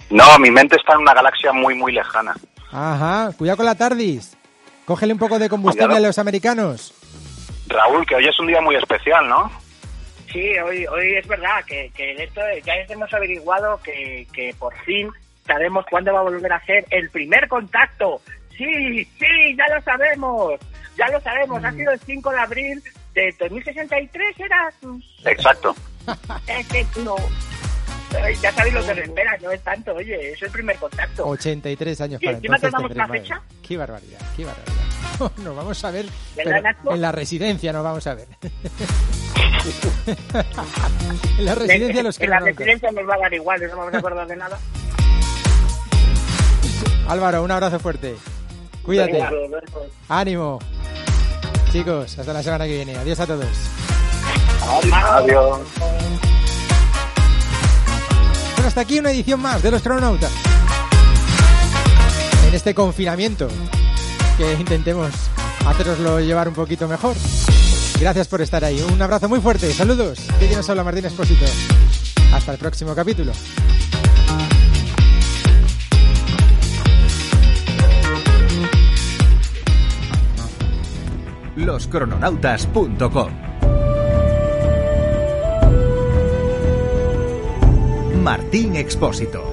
No, mi mente está en una galaxia muy, muy lejana. Ajá, cuidado con la TARDIS. Cógele un poco de combustible Cuidado. a los americanos. Raúl, que hoy es un día muy especial, ¿no? Sí, hoy, hoy es verdad que, esto ya hemos averiguado que, que por fin sabemos cuándo va a volver a ser el primer contacto. Sí, sí, ya lo sabemos. Ya lo sabemos. Ha sido el 5 de abril de 2063, ¿era? Exacto. Ay, Ya sabéis lo que me espera, no es tanto, oye, es el primer contacto. 83 años Sí, para entonces. tendré, la madre fecha. Qué barbaridad, qué barbaridad. Nos vamos a ver en la residencia, nos vamos a ver. en la residencia de los en la residencia nos va a dar igual, no vamos a acordar de nada. Álvaro, un abrazo fuerte. Cuídate. Venga, Ánimo. Chicos, hasta la semana que viene. Adiós a todos. Adiós. Hasta aquí una edición más de Los Cronautas. En este confinamiento, que intentemos haceroslo llevar un poquito mejor. Gracias por estar ahí. Un abrazo muy fuerte. Saludos. Que quien os habla Martín Espósito. Hasta el próximo capítulo. loscrononautas.com Martín Expósito.